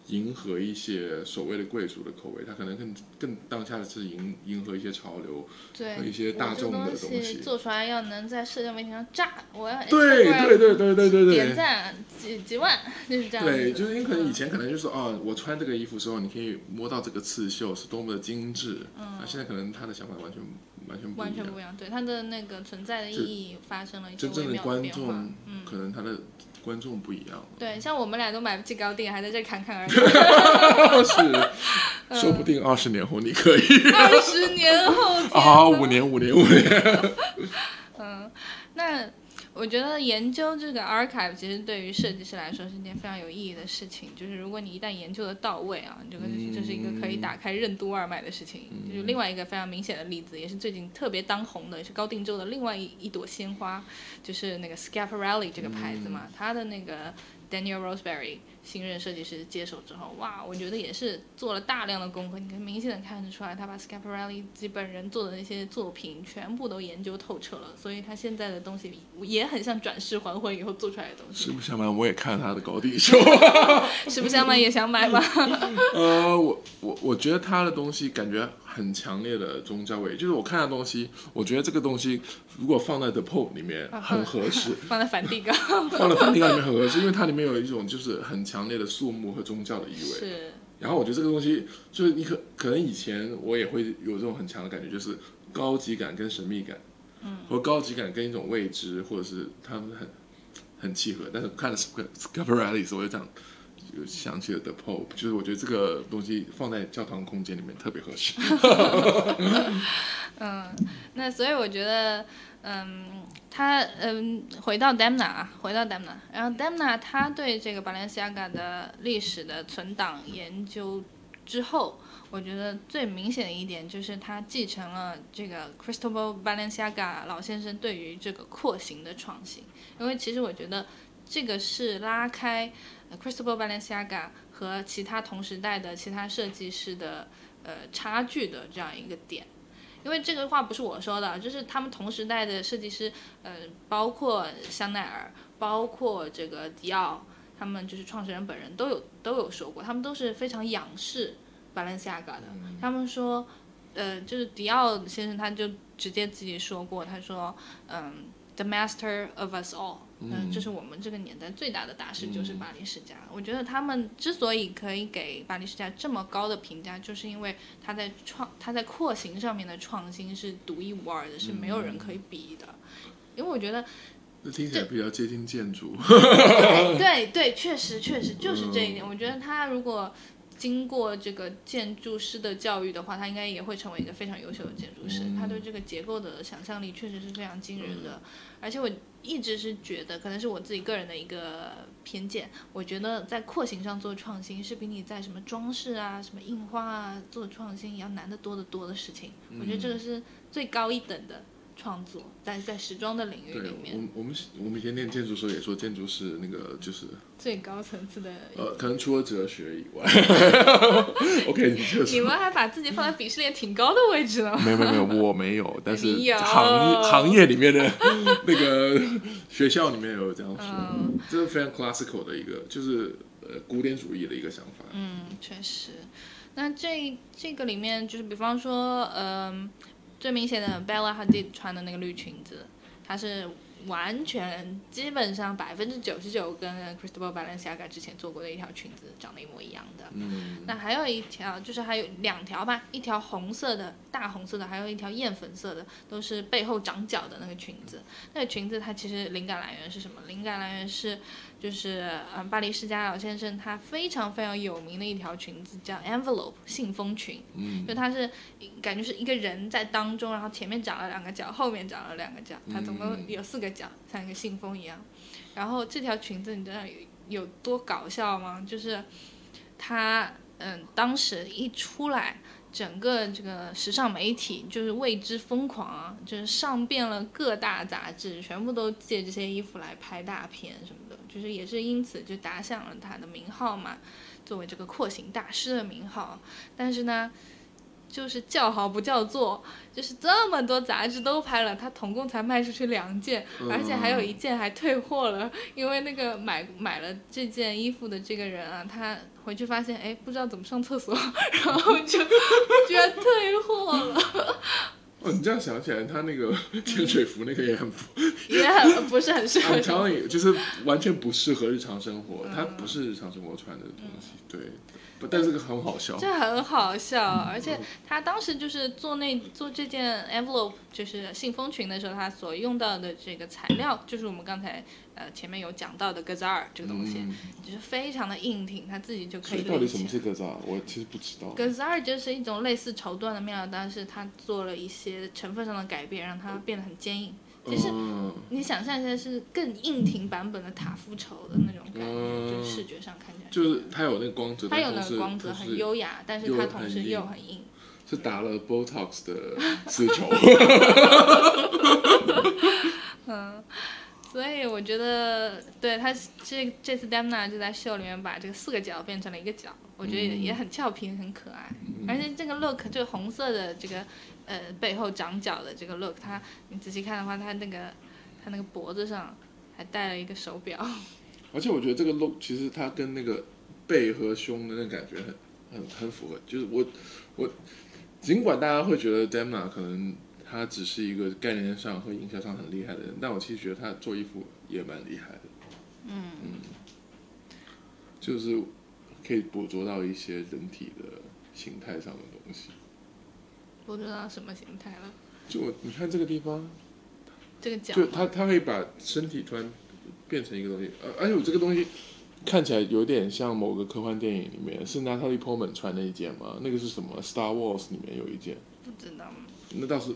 迎合一些所谓的贵族的口味，它可能更更当下的是迎迎合一些潮流对和一些大众的东西。做出来要能在社交媒体上炸，我要对对对对对对对点赞几几万，就是这样。对，就是因为可能以嗯前可能就是哦，我穿这个衣服的时候，你可以摸到这个刺绣是多么的精致。嗯那现在可能他的想法完全完全不完全不。一样，对他的那个存在的意义发生了一些真正的观众。嗯，可能他的观众不一样了。对，像我们俩都买不起高定，还在这侃侃而谈。<laughs> 是，说不定二十年后你可以二十年后，啊，五年五年五年。嗯，那我觉得研究这个 archive 其实对于设计师来说是一件非常有意义的事情。就是如果你一旦研究的到位啊，这个这是一个可以打开任督二脉的事情。就是另外一个非常明显的例子，也是最近特别当红的，也是高定州的另外一一朵鲜花，就是那个 Schiaparelli 这个牌子嘛，它的那个 Daniel Roseberry 新任设计师接手之后，哇，我觉得也是做了大量的功课，你可以明显的看得出来，他把 Schiaparelli 自己本人做的那些作品全部都研究透彻了，所以他现在的东西也很像转世还魂以后做出来的东西。实不相瞒，我也看了他的高地 <laughs> 秀。实不相瞒，也想买吧。<laughs> 呃，我我我觉得他的东西感觉很强烈的宗教味，就是我看他的东西，我觉得这个东西如果放在 The Pope 里面很合适，<laughs> 放在梵蒂冈放在梵蒂冈里面很合适，因为它里面有一种就是很强烈的肃穆和宗教的意味。是，然后我觉得这个东西就是你可可能以前我也会有这种很强的感觉，就是高级感跟神秘感，嗯，或高级感跟一种未知，或者是他们很很契合。但是看了 Scaparelli 我就这样就想起了 The Pope，就是我觉得这个东西放在教堂空间里面特别合适。<laughs> 嗯，那所以我觉得，嗯，他嗯，回到 Demna 啊，回到 Demna，然后 Demna 他对这个 Balenciaga 的历史的存档研究之后，我觉得最明显的一点就是他继承了这个 Cristobal Balenciaga 老先生对于这个廓形的创新，因为其实我觉得这个是拉开 Cristobal Balenciaga 和其他同时代的其他设计师的呃差距的这样一个点。因为这个话不是我说的，就是他们同时代的设计师，呃，包括香奈儿，包括这个迪奥，他们就是创始人本人都有都有说过，他们都是非常仰视 Balenciaga 的。他们说，呃，就是迪奥先生他就直接自己说过，他说，嗯，the master of us all，嗯，这是我们这个年代最大的大师就是巴黎世家。我觉得他们之所以可以给巴黎世家这么高的评价，就是因为他在创他在廓形上面的创新是独一无二的，是没有人可以比的。因为我觉得，这听起来比较接近建筑。对对对，确实确实就是这一点。我觉得他如果经过这个建筑师的教育的话，他应该也会成为一个非常优秀的建筑师。他对这个结构的想象力确实是非常惊人的，而且我一直是觉得，可能是我自己个人的一个偏见，我觉得在廓形上做创新是比你在什么装饰啊、什么印花啊做创新要难得多得多的事情。我觉得这个是最高一等的创作，在在时装的领域里，面我我们我们以前念建筑的时候也说建筑是那个就是最高层次的呃，可能除了哲学以外，<laughs> OK，你确实你们还把自己放在鄙视链挺高的位置了。没有没有没有，我没有，<laughs> 但是行业行业里面的 <laughs> 那个学校里面有这样说，嗯这是非常 classical 的一个，就是呃古典主义的一个想法。嗯，确实。那这这个里面就是，比方说，嗯、最明显的 Bella Hadid 穿的那个绿裙子，它是完全基本上百分之九十九跟 Cristobal Balenciaga 之前做过的一条裙子长得一模一样的。嗯，那还有一条，就是还有两条吧，一条红色的大红色的，还有一条艳粉色的，都是背后长角的那个裙子。那个裙子它其实灵感来源是什么？灵感来源是就是嗯巴黎世家老先生他非常非常有名的一条裙子叫 envelope 信封裙，嗯就它是感觉是一个人在当中，然后前面长了两个角，后面长了两个角，它总共有四个角，像一个信封一样。然后这条裙子你知道有有多搞笑吗？就是它嗯当时一出来。整个这个时尚媒体就是为之疯狂啊，就是上遍了各大杂志，全部都借这些衣服来拍大片什么的，就是也是因此就打响了他的名号嘛。作为这个廓形大师的名号，但是呢。就是叫好不叫座，就是这么多杂志都拍了，他总共才卖出去两件，而且还有一件还退货了，因为那个买买了这件衣服的这个人啊，他回去发现哎不知道怎么上厕所，<laughs> 然后就 <laughs> 居然退货了。哦，你这样想起来，他那个 <laughs> 潜水服那个也很，<laughs> 也很不是很适合。常也就是完全不适合日常生活，它不是日常生活穿的东西，对。但这个很好笑，这很好笑，而且他当时就是做那做这件 envelope 就是信封裙的时候，他所用到的这个材料就是我们刚才呃前面有讲到的 gazar 这个东西，就是非常的硬挺，他自己就可以。到底什么是 gazar？我其实不知道。gazar 就是一种类似绸缎的面料，但是它做了一些成分上的改变，让它变得很坚硬。其实你想象一下，是更硬挺版本的塔夫绸的那种感觉，就视觉上看起来。就是它有那个光泽，它有那个光泽，很优雅，但是它同时又很硬。是打了 Botox 的 <laughs> 丝绸。<laughs> 嗯，所以我觉得，对他这这次 Demna 就在秀里面把这个四个角变成了一个角，我觉得也也很俏皮，很可爱。而且这个 look，这个红色的这个。呃，背后长角的这个 look，他你仔细看的话，他那个他那个脖子上还戴了一个手表。<laughs> 而且我觉得这个 look 其实它跟那个背和胸的那感觉很很很符合。就是我我尽管大家会觉得 Demna 可能他只是一个概念上和营销上很厉害的人，但我其实觉得他做衣服也蛮厉害的。嗯嗯，就是可以捕捉到一些人体的形态上的东西。不知道什么形态了。就你看这个地方，这个角，就它它可以把身体突然变成一个东西，而而且我这个东西看起来有点像某个科幻电影里面，是 Natalie Portman 穿那一件吗？那个是什么？Star Wars 里面有一件。不知道。那倒是。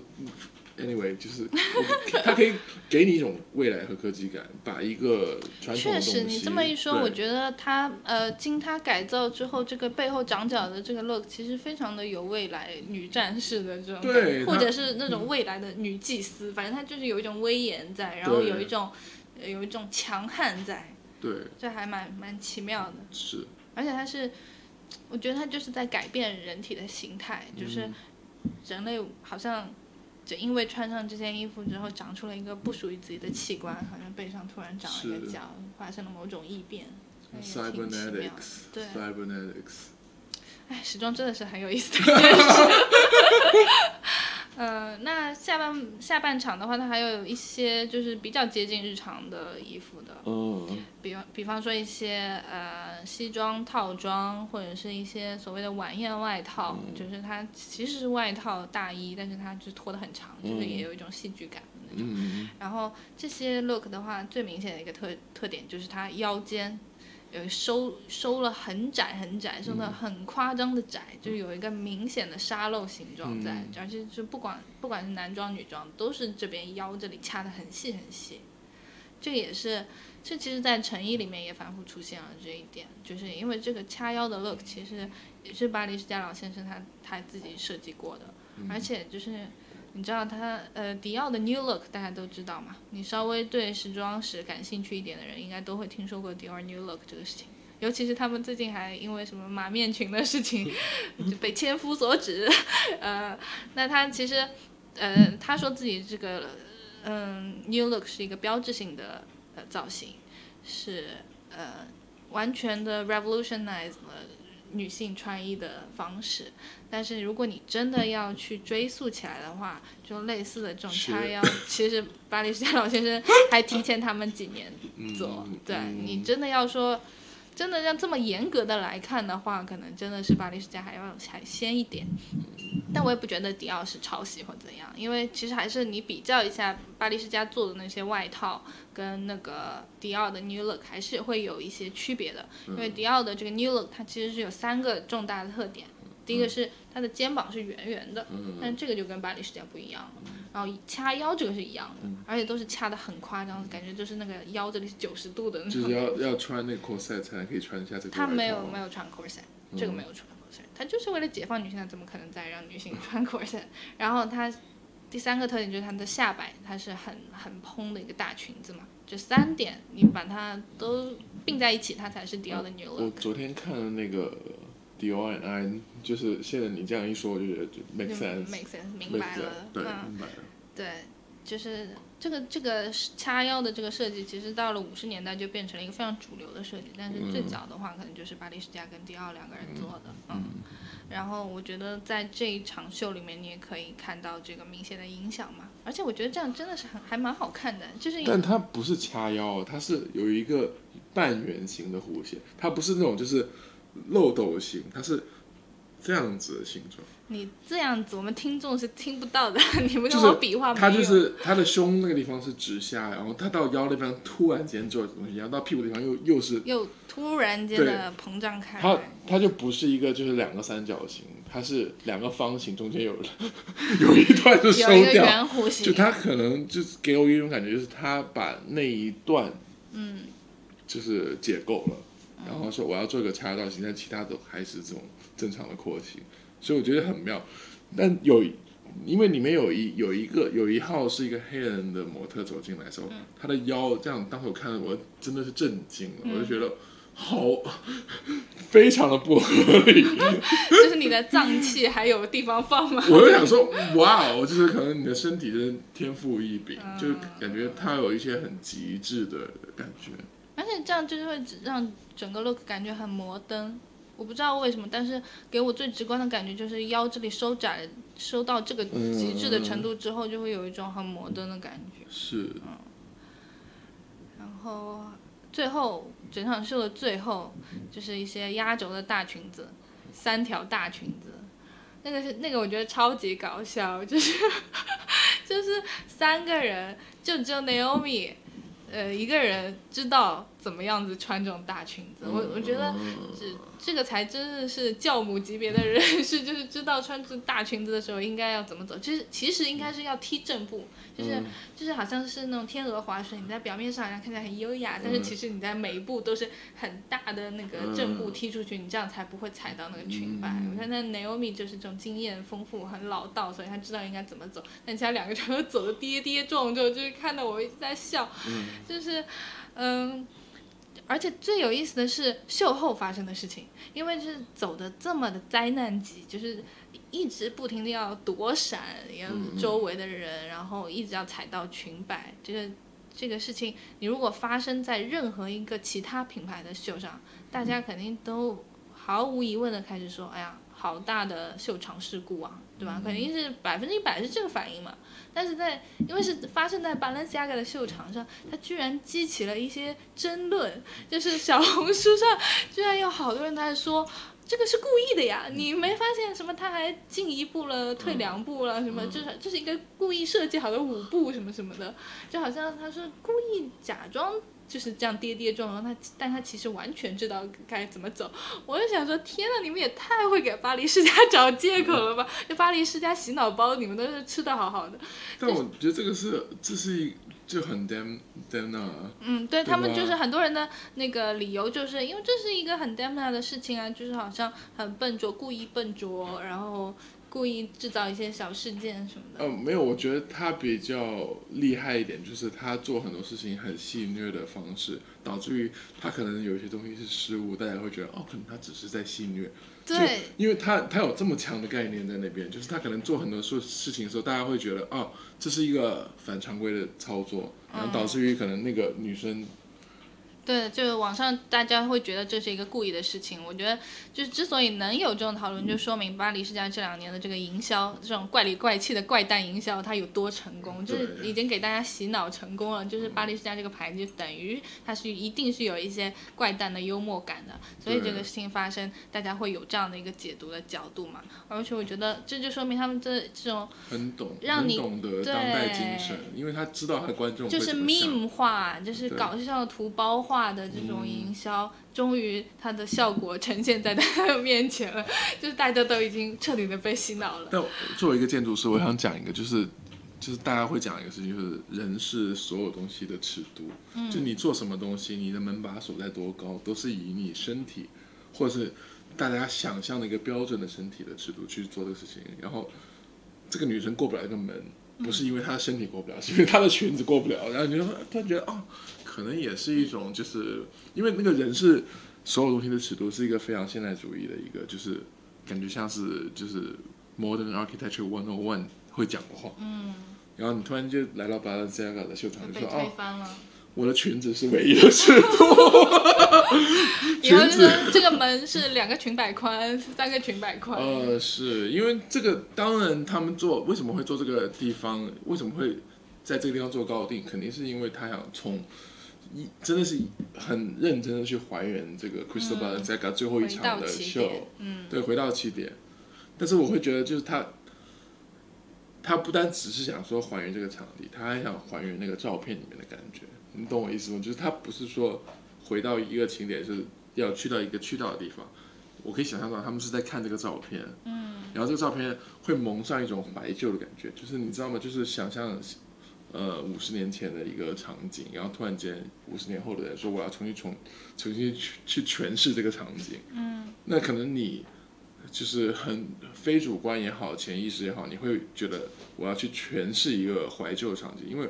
Anyway，就是 <laughs> 它可以给你一种未来和科技感，把一个传统确实，你这么一说，我觉得它呃，经它改造之后，这个背后长角的这个 look 其实非常的有未来女战士的这种，对，或者是那种未来的女祭司，反正它就是有一种威严在，然后有一种有一种强悍在，对，这还蛮蛮奇妙的。是，而且它是，我觉得它就是在改变人体的形态，就是人类好像。就因为穿上这件衣服之后，长出了一个不属于自己的器官，好像背上突然长了一个角，发生了某种异变，挺奇妙。对。哎，时装真的是很有意思的 <laughs> 一件事。呃，那下半下半场的话，它还有一些就是比较接近日常的衣服的，嗯，比方比方说一些呃西装套装，或者是一些所谓的晚宴外套，就是它其实是外套大衣，但是它就拖得很长，就是也有一种戏剧感的那种。然后这些 look 的话，最明显的一个特特点就是它腰间。有收收了很窄很窄，收的很夸张的窄，就是有一个明显的沙漏形状在，而且就不管不管是男装女装，都是这边腰这里掐的很细很细。这个也是，这其实在成衣里面也反复出现了这一点，就是因为这个掐腰的 look 其实也是巴黎世家老先生他他自己设计过的，而且就是。你知道他呃，迪奥的 New Look 大家都知道嘛？你稍微对时装史感兴趣一点的人，应该都会听说过迪奥 New Look 这个事情。尤其是他们最近还因为什么马面裙的事情，<laughs> 就被千夫所指。<laughs> 呃，那他其实呃，他说自己这个嗯 New Look 是一个标志性的呃造型，是呃完全的 revolutionize 了。女性穿衣的方式，但是如果你真的要去追溯起来的话，就类似的这种叉腰，其实巴黎世家老先生还提前他们几年做。对你真的要说，真的要这么严格的来看的话，可能真的是巴黎世家还要还先一点。但我也不觉得迪奥是抄袭或怎样，因为其实还是你比较一下巴黎世家做的那些外套跟那个迪奥的 New Look 还是会有一些区别的。因为迪奥的这个 New Look 它其实是有三个重大的特点，第一个是它的肩膀是圆圆的，但这个就跟巴黎世家不一样了。然后掐腰这个是一样的，而且都是掐的很夸张，感觉就是那个腰这里是九十度的那种。就是要要穿那 corset 才可以穿一下这个。他没有没有穿 corset，这个没有穿 corset，。他就是为了解放女性，他怎么可能再让女性穿 corset？<laughs> 然后他第三个特点就是它的下摆，它是很很蓬的一个大裙子嘛。这三点你把它都并在一起，它才是迪奥的 new 我 look。昨天看了那个 Dior and I，就是现在你这样一说，我就觉得就 make sense，make sense，明白了。对，嗯，明白了。对，就是这个这个掐腰的这个设计，其实到了五十年代就变成了一个非常主流的设计，但是最嗯早的话，可能就是巴黎世家跟迪奥两个人做的。嗯。然后我觉得在这一场秀里面，你也可以看到这个明显的影响嘛。而且我觉得这样真的是很还蛮好看的，就是但它不是掐腰，它是有一个半圆形的弧线，它不是那种就是漏斗型，它是这样子的形状。你这样子，我们听众是听不到的。<laughs> 你们就是跟我比划没用。它就是他的胸那个地方是直下，然后他到腰那地方突然间做东西，然后到屁股地方又又是又突然间的膨胀开它来。它就不是一个就是两个三角形，它是两个方形，中间有 <laughs> 有一段是收有一个掉，圆弧形，就他可能就是给我一种感觉，就是他把那一段嗯，就是解构了，然后说我要做一个掐造型，但其他都还是这种正常的廓形，所以我觉得很妙。但有因为里面有一有一个有一号是一个黑人的模特走进来的时候，他的腰这样，当时我看了我真的是震惊了，我就觉得好非常的不合理。就是你的脏器还有地方放吗？我就想说，哇哦，就是可能你的身体真的天赋异禀，就感觉他有一些很极致的感觉。而且这样就是会让整个 look 感觉很摩登。我不知道为什么，但是给我最直观的感觉就是腰这里收窄，收到这个极致的程度之后，就会有一种很摩登的感觉。是，嗯。然后最后整场秀的最后就是一些压轴的大裙子，三条大裙子，那个是那个我觉得超级搞笑，就是 <laughs> 就是三个人就只有 Naomi，呃一个人知道怎么样子穿这种大裙子，我我觉得这这个才真的是教母级别的人士，就是知道穿这大裙子的时候应该要怎么走。其实其实应该是要踢正步，就是、嗯就是好像是那种天鹅滑水，你在表面上好像看起来很优雅，但是其实你在每一步都是很大的那个正步踢出去，你这样才不会踩到那个裙摆。我看那 Naomi 就是这种经验丰富、很老道，所以他知道应该怎么走。<laughs> 但其他两个全都走的跌跌撞撞，就是看到我一直在笑，就是嗯。而且最有意思的是秀后发生的事情，因为就是走的这么的灾难级，就是一直不停的要躲闪，要周围的人，然后一直要踩到裙摆，这个这个事情，你如果发生在任何一个其他品牌的秀上，大家肯定都毫无疑问的开始说，哎呀，好大的秀场事故啊，对吧？肯定是百分之一百是这个反应嘛。但是在因为是发生在 Balenciaga 的秀场上，它居然激起了一些争论，就是小红书上居然有好多人在说。这个是故意的呀！你没发现什么？他还进一步了，退两步了，什么？就是这是一个故意设计好的舞步，什么什么的，就好像他是故意假装就是这样跌跌撞撞，他但他其实完全知道该怎么走。我就想说，天呐，你们也太会给巴黎世家找借口了吧？就巴黎世家洗脑包，你们都是吃的好好的。但我觉得这个是这是一就很 damn damn 啊，嗯，对对他们就是很多人的那个理由，就是因为这是一个很 damn 的事情啊，就是好像很笨拙，故意笨拙，然后故意制造一些小事件什么的。呃，没有，我觉得他比较厉害一点，就是他做很多事情很戏谑的方式，导致于他可能有一些东西是失误，大家会觉得哦，可能他只是在戏谑。对，因为他他有这么强的概念在那边，就是他可能做很多事事情的时候，大家会觉得哦，这是一个反常规的操作，然后导致于可能那个女生对，就是网上大家会觉得这是一个故意的事情。我觉得，就是之所以能有这种讨论，就说明巴黎世家这两年的这个营销，这种怪里怪气的怪诞营销，它有多成功，就是已经给大家洗脑成功了。就是巴黎世家这个牌子，就等于它是一定是有一些怪诞的幽默感的，所以这个事情发生，大家会有这样的一个解读的角度嘛。而且我觉得这就说明他们这这种很懂，让你很懂得当代精神，因为他知道他的观众就是 meme 化，就是搞笑图包化的这种营销，终于它的效果呈现在大家面前了，就是大家都已经彻底的被洗脑了。但作为一个建筑师，我想讲一个，就是就是大家会讲一个事情，就是人是所有东西的尺度。嗯就你做什么东西，你的门把手在多高，都是以你身体或者是大家想象的一个标准的身体的尺度去做这个事情。然后这个女生过不了这个门，不是因为他的身体过不了，是因为他的裙子过不了。然后你就突然觉得哦，可能也是一种，就是因为那个人是所有东西的尺度是一个非常现代主义的一个，就是感觉像是就是 modern architecture one on one 会讲的话。嗯，然后你突然就来到 Balenciaga 的秀场，就说哦，推翻了。我的裙子是唯一的尺度。<laughs> 以后就裙子是这个门是两个裙摆宽，三个裙摆宽。呃，是因为这个，当然他们做为什么会做这个地方，为什么会在这个地方做高定，肯定是因为他想从一真的是很认真的去还原这个 Crystal Balenciaga 最后一场的秀，嗯，对，回到起点。但是我会觉得，就是他，他不单只是想说还原这个场地，他还想还原那个照片里面的感觉，你懂我意思吗？就是他不是说回到一个景点，就是要去到一个去到的地方。我可以想象到他们是在看这个照片，嗯，然后这个照片会蒙上一种怀旧的感觉，就是你知道吗？就是想象，呃，五十年前的一个场景，然后突然间五十年后的人说我要重新重重新去去诠释这个场景，嗯，那可能你就是很非主观也好，潜意识也好，你会觉得我要去诠释一个怀旧的场景，因为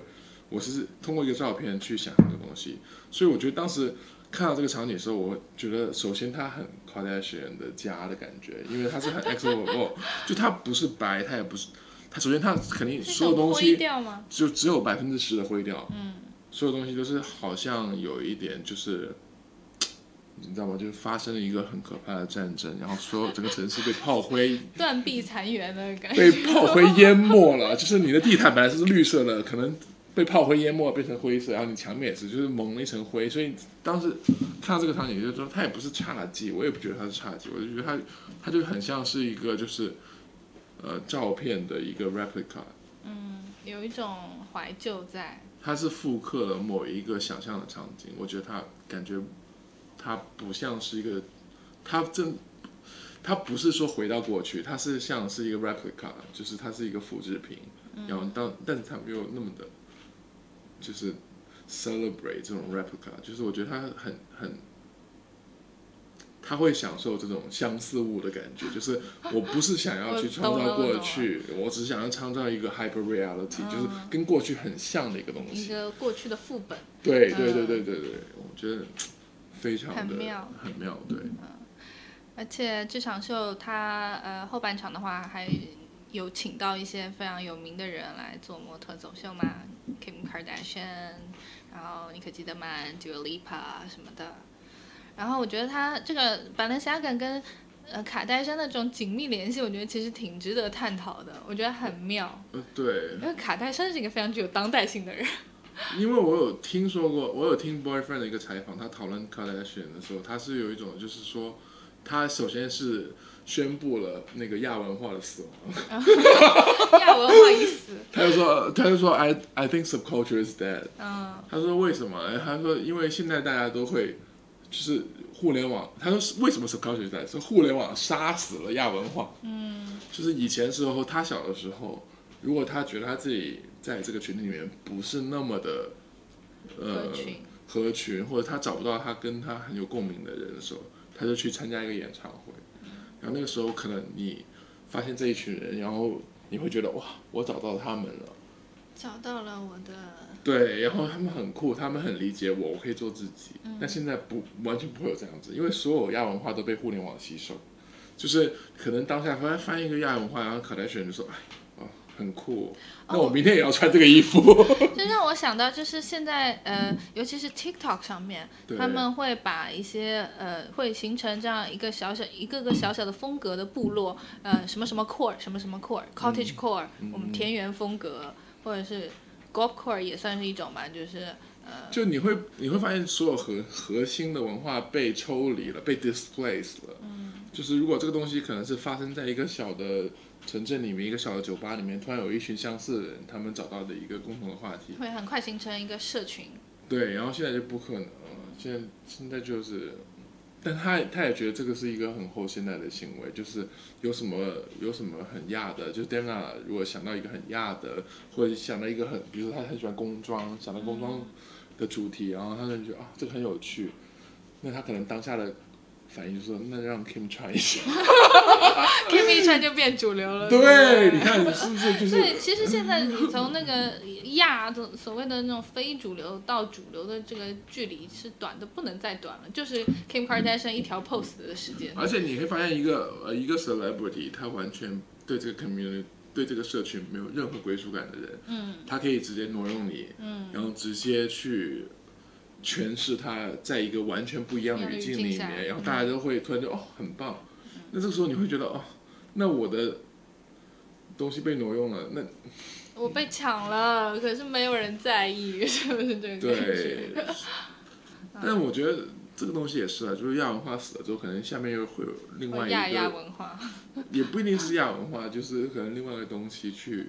我是通过一个照片去想象这个东西，所以我觉得当时看到这个场景的时候，我觉得首先它很 Kardashian 的家的感觉，因为它是很 XO，就它不是白，它也不是，它首先它肯定所有东西？就只有百分之十的灰调，嗯，所有东西都是好像有一点就是。你知道吗？就是发生了一个很可怕的战争，然后所有整个城市被炮灰 <laughs> 断壁残垣的感觉。被炮灰淹没了，就是你的地毯本来是绿色的，可能被炮灰淹没变成灰色，然后你墙面也是，就是蒙了一层灰。所以当时看到这个场景，就说它也不是侘寂，我也不觉得它是侘寂，我就觉得它它就很像是一个就是呃照片的一个 replica，嗯，有一种怀旧在。它是复刻了某一个想象的场景，我觉得它感觉它不像是一个，它真。它不是说回到过去，它是像是一个 replica，就是它是一个复制品，然后当但是它没有那么的，就是 celebrate 这种 replica，就是我觉得他很很，他会享受这种相似物的感觉，就是我不是想要去创造过去，我只是想要创造一个 hyper reality，、就是跟过去很像的一个东西一。个过去的副本。对对对对对对，我觉得非常的很妙很妙，对。而且这场秀它呃后半场的话还有请到一些非常有名的人来做模特走秀嘛，Kim Kardashian，然后你可记得吗、Dua Lipa 什么的。然后我觉得他这个 Balenciaga 跟呃卡戴珊的这种紧密联系，我觉得其实挺值得探讨的。我觉得很妙，呃，对，因为卡戴珊是一个非常具有当代性的人。<laughs> 因为我有听说过，我有听 Boyfriend 的一个采访，他讨论 Kardashian 的时候，他是有一种就是说，他首先是宣布了那个亚文化的死亡，<laughs> 亚文化已死。<laughs> 他就说他就说 I I think subculture is dead。嗯，他说为什么？他说因为现在大家都会就是互联网，他说是为什么 subculture is dead？是互联网杀死了亚文化。嗯，就是以前时候他小的时候，如果他觉得他自己在这个群体里面不是那么的呃合群合群，或者他找不到他跟他很有共鸣的人的时候，他就去参加一个演唱会，然后那个时候可能你发现这一群人，然后你会觉得哇，我找到他们了。找到了我的对，然后他们很酷，他们很理解我，我可以做自己。但现在不完全不会有这样子，因为所有亚文化都被互联网吸收，就是可能当下翻翻一个亚文化，然后卡戴珊就说：“哎，哦，很酷，那我明天也要穿这个衣服。这让我想到，就是现在呃，尤其是 TikTok 上面，他们会把一些呃，会形成这样一个小小一个个小小的风格的部落，呃，什么什么 core，什么什么 core，cottage core，、我们田园风格，或者是 golf core 也算是一种吧，就是呃，就你会你会发现，所有核核心的文化被抽离了，被 displaced 了。就是如果这个东西可能是发生在一个小的城镇里面，一个小的酒吧里面，突然有一群相似的人，他们找到的一个共同的话题。会很快形成一个社群。对，然后现在就不可能了，现在现在就是，但他他也觉得这个是一个很后现代的行为，就是有什么有什么很亚的，就是 Dana 如果想到一个很亚的，或者想到一个很，比如说他很喜欢工装，想到工装的主题，然后他就觉得啊这个很有趣，那他可能当下的反应就说那让 Kim 穿一下。<laughs> Kim 一穿就变主流了。对，不你看是不是就是？对，其实现在你从那个亚的所谓的那种非主流到主流的这个距离是短的不能再短了，就是 Kim Kardashian 一条 post 的时间。而且你会发现一个呃一个 celebrity，他完全对这个 community 对这个社群没有任何归属感的人，嗯他可以直接挪用你，嗯，然后直接去诠释他在一个完全不一样的语境里面，然后大家都会突然就哦很棒，那这个时候你会觉得哦，那我的东西被挪用了，那我被抢了，可是没有人在意，<laughs> 是不是这个？对，<laughs> 但我觉得这个东西也是啊，就是亚文化死了之后，可能下面又会有另外一亚亚个，文化，也不一定是亚文化，就是可能另外一个东西去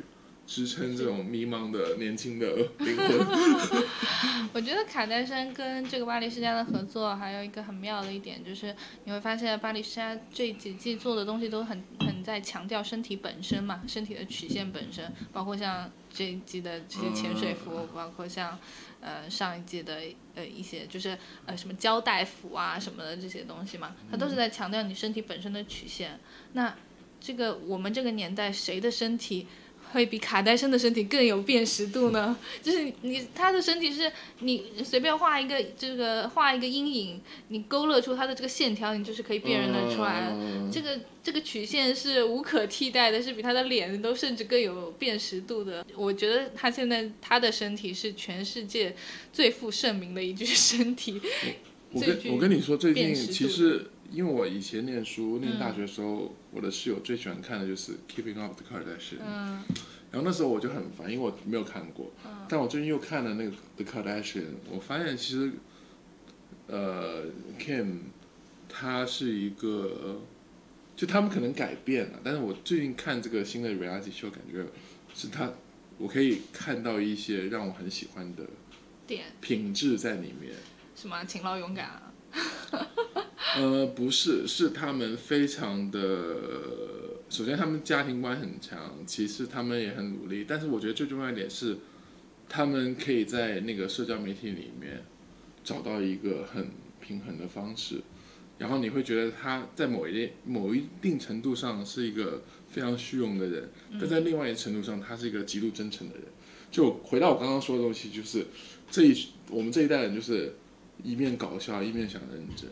支撑这种迷茫的年轻的灵魂。<laughs> 我觉得卡戴珊跟这个巴黎世家的合作还有一个很妙的一点，就是你会发现巴黎世家这几季做的东西都很很在强调身体本身嘛，身体的曲线本身，包括像这一季的这些潜水服，包括像呃上一季的呃一些就是呃什么胶带服啊什么的这些东西嘛，它都是在强调你身体本身的曲线。那这个我们这个年代谁的身体？会比卡戴珊的身体更有辨识度呢？就是你你他的身体是你随便画一个这个画一个阴影，你勾勒出他的这个线条，你就是可以辨认得出来。嗯这个这个曲线是无可替代的，是比他的脸都甚至更有辨识度的。我觉得他现在他的身体是全世界最负盛名的一具身体。<laughs> 我跟我跟你说，最近其实因为我以前念书念大学的时候，我的室友最喜欢看的就是《Keeping Up the Kardashians》。嗯然后那时候我就很烦，因为我没有看过。但我最近又看了那个《The Kardashian》，我发现其实，呃，Kim，他是一个，就他们可能改变了，但是我最近看这个新的 reality show，感觉是他，我可以看到一些让我很喜欢的点品质在里面。什么勤劳勇敢啊？<laughs> 呃，不是，是他们非常的，首先他们家庭观很强，其次他们也很努力，但是我觉得最重要一点是，他们可以在那个社交媒体里面找到一个很平衡的方式，然后你会觉得他在某一定某一定程度上是一个非常虚荣的人，但在另外一程度上他是一个极度真诚的人。就回到我刚刚说的东西，就是这一我们这一代人就是一面搞笑一面想认真。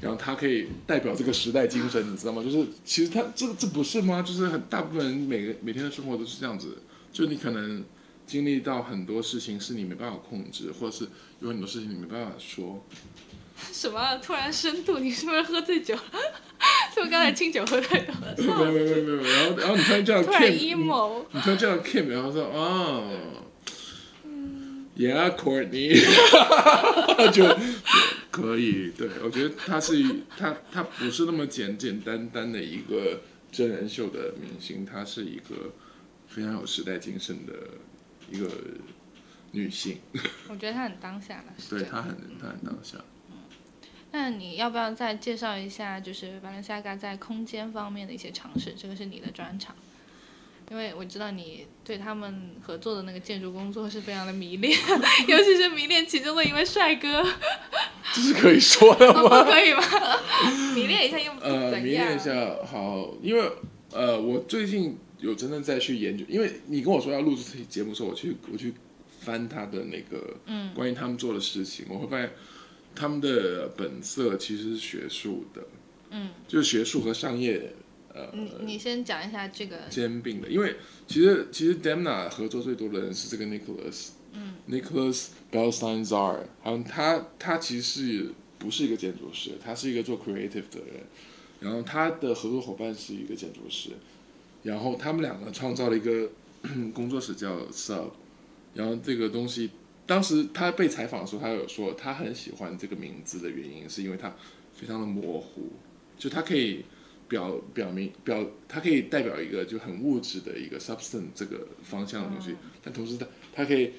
然后他可以代表这个时代精神，你知道吗？就是其实他这这不是吗？就是很大部分人每个每天的生活都是这样子，就你可能经历到很多事情是你没办法控制，或者是有很多事情你没办法说。什么？突然深度？你是不是喝醉酒了？<laughs> 是不是刚才清酒喝太多了？没有没有没有没有，然后然后你突然叫突然 Kim，emo。你突然叫 Kim，然后说哦，Yeah Courtney，<laughs> 就可以。对我觉得他是他他不是那么简简单单的一个真人秀的明星，她是一个非常有时代精神的一个女性，我觉得她很当下了，<laughs> 是对她很她很当下。嗯那你要不要再介绍一下，就是 Balenciaga 在空间方面的一些尝试？这个是你的专长，因为我知道你对他们合作的那个建筑工作是非常的迷恋，<laughs> 尤其是迷恋其中的一位帅哥，这是可以说的哦吗？不可以吗？<laughs> 迷恋一下又呃，怎样？迷恋一下好，因为呃，我最近有真正在去研究，因为你跟我说要录制这期节目的时候，我去我去翻他的那个嗯关于他们做的事情，我会发现他们的本色其实是学术的，嗯，就是学术和商业呃你你先讲一下这个，兼并的，因为其实其实 Demna 合作最多的人是这个 Nicholas，嗯，Nicholas Belsteinzar，好像他他其实是不是一个建筑师，他是一个做 creative 的人，然后他的合作伙伴是一个建筑师，然后他们两个创造了一个 <clears throat> 工作室叫 Sub，然后这个东西当时他被采访的时候，他有说他很喜欢这个名字的原因是因为他非常的模糊，就他可以。表表明表，它可以代表一个就很物质的一个 substance 这个方向的东西，但同时它它可以、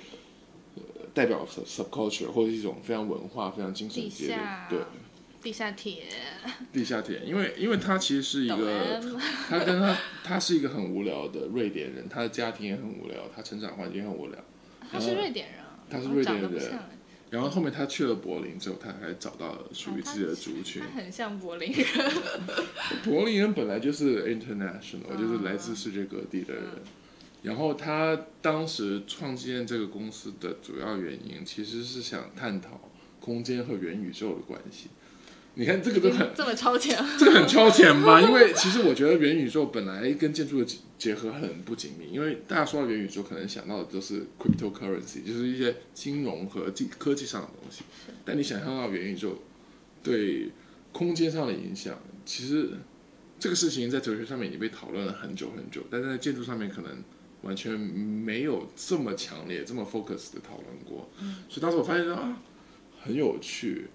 呃、代表 sub subculture 或者一种非常文化、非常精神的对。地下铁，地下铁，因为因为他其实是一个他跟他他是一个很无聊的瑞典人，他的家庭也很无聊，他成长环境很无聊，他是瑞典人啊，他是瑞典人然后后面他去了柏林之后，他还找到了属于自己的族群。他很像柏林人。<laughs> 柏林人本来就是 international，就是来自世界各地的人。然后他当时创建这个公司的主要原因，其实是想探讨空间和元宇宙的关系。你看这个都很这么超前，这个很超前吧？<laughs> 因为其实我觉得元宇宙本来跟建筑的结合很不紧密，因为大家说到元宇宙，可能想到的都是 cryptocurrency，就是一些金融和技科技上的东西。但你想象到元宇宙对空间上的影响，其实这个事情在哲学上面已经被讨论了很久很久，但是在建筑上面可能完全没有这么强烈、这么 focus 的讨论过。所以当时我发现啊，很有趣。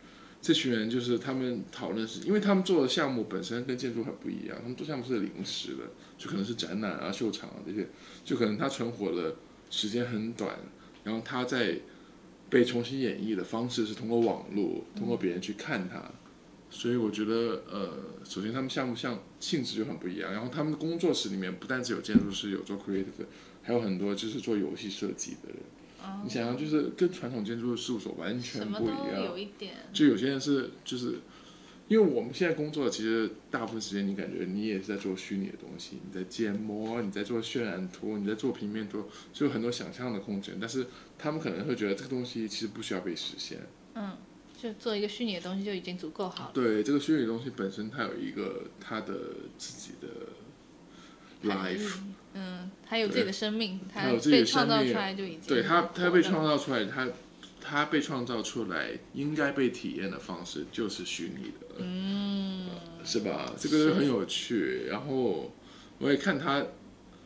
这群人就是他们讨论是，因为他们做的项目本身跟建筑很不一样，他们做项目是临时的，就可能是展览啊、秀场啊这些，就可能它存活的时间很短，然后它在被重新演绎的方式是通过网络，通过别人去看它，所以我觉得呃，首先他们项目像性质就很不一样，然后他们的工作室里面不但只有建筑师有做 creative，还有很多就是做游戏设计的人。你想想，就是跟传统建筑的事务所完全不一样。有一点。就有些人是，就是因为我们现在工作，其实大部分时间你感觉你也是在做虚拟的东西，你在建模，你在做渲染图，你在做平面图，就有很多想象的空间。但是他们可能会觉得这个东西其实不需要被实现。嗯，就做一个虚拟的东西就已经足够好了。对，这个虚拟的东西本身它有一个它的自己的 life。嗯，他有自己的生命，他被创造出来就已经对他，他被创造出来，他他被创造出来应该被体验的方式就是虚拟的，嗯，是吧？这个很有趣。然后我也看他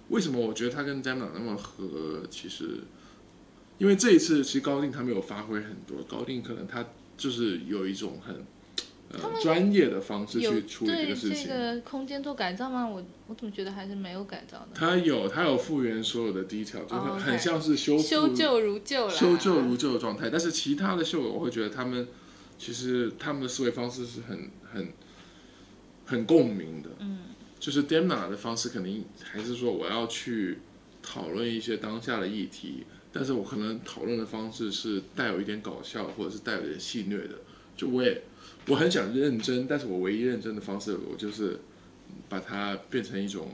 为什么我觉得他跟詹姆那么合，其实因为这一次其实高定他没有发挥很多，高定可能他就是有一种很。专业的方式去处理这个事情。这个空间做改造吗？我我怎么觉得还是没有改造的。它有，它有复原所有的低调，就是很像是修修旧如旧了修旧如旧的状态。但是其他的秀，我会觉得他们其实他们的思维方式是很很很共鸣的。嗯，就是 Demna 的方式肯定还是说我要去讨论一些当下的议题，但是我可能讨论的方式是带有一点搞笑，或者是带有点戏谑的。就我也。我很想认真，但是我唯一认真的方式，我就是把它变成一种，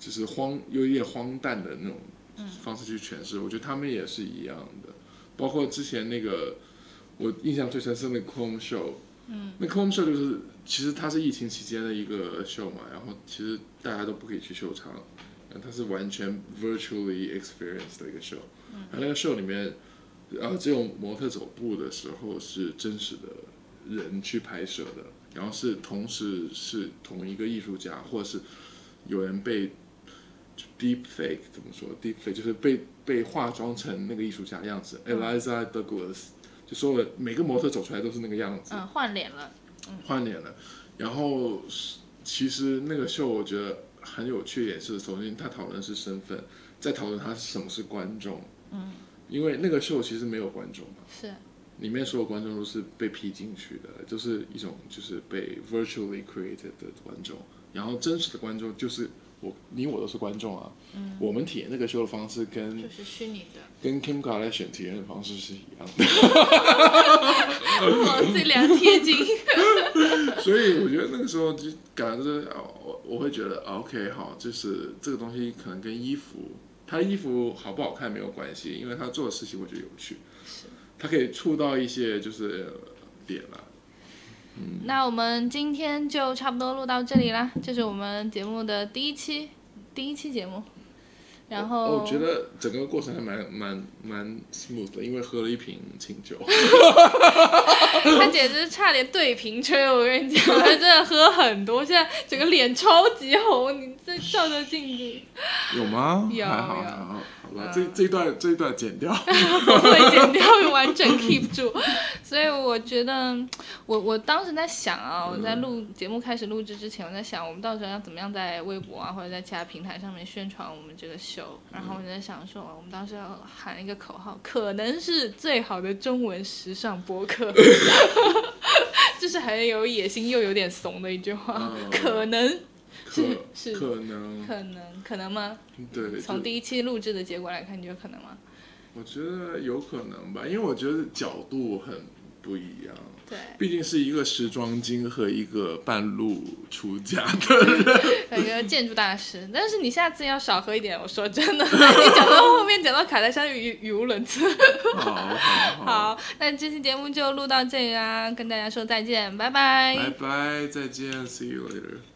就是荒有一点荒诞的那种方式去诠释。我觉得他们也是一样的，包括之前那个我印象最深是那个 Home Show，嗯，那 Home Show 就是其实它是疫情期间的一个秀嘛，然后其实大家都不可以去秀场，它是完全 virtually experience 的一个秀，嗯，那个秀里面，然后只有模特走步的时候是真实的。人去拍摄的，然后是同时是同一个艺术家，或者是有人被 deep fake 怎么说？deep fake 就是被被化妆成那个艺术家样子，Eliza Douglas 就说了，每个模特走出来都是那个样子，嗯，换脸了，换脸了。然后其实那个秀我觉得很有趣，点是首先他讨论是身份，再讨论他什么是观众，嗯，因为那个秀其实没有观众嘛，是。里面所有观众都是被 P 进去的，就是一种就是被 virtually created 的观众，然后真实的观众就是我，你我都是观众啊。嗯。我们体验那个秀的方式跟就是虚拟的，跟 Kim Kardashian 体验的方式是一样的。哇，这俩贴近。所以我觉得那个时候就感觉是，我我会觉得 OK 好，就是这个东西可能跟衣服，他衣服好不好看没有关系，因为他做的事情我觉得有趣。是。它可以触到一些就是点了，嗯。那我们今天就差不多录到这里啦，这是我们节目的第一期，第一期节目。然后我觉得整个过程还蛮蛮蛮 smooth 的，因为喝了一瓶清酒。<laughs> 他简直差点对瓶吹，我跟你讲，他真的喝很多，现在整个脸超级红，你再照着镜子。有吗？有有。这这一段这一段剪掉，<laughs> 不会剪掉，完整 keep 住。所以我觉得，我我当时在想啊，我在录节目开始录制之前，我在想，我们到时候要怎么样在微博啊，或者在其他平台上面宣传我们这个秀。然后我在想说，我们当时要喊一个口号，可能是最好的中文时尚博客，<laughs> 就是很有野心又有点怂的一句话，可能。是是可能可能可能吗？对，从第一期录制的结果来看，你觉得可能吗？我觉得有可能吧，因为我觉得角度很不一样。对，毕竟是一个时装精和一个半路出家的人，一个建筑大师。但是你下次要少喝一点，我说真的，<laughs> 你讲到后面讲到卡戴珊语语无伦次。好 <laughs> 好好，那这期节目就录到这里啦，跟大家说再见，拜拜。拜拜，再见，See you later。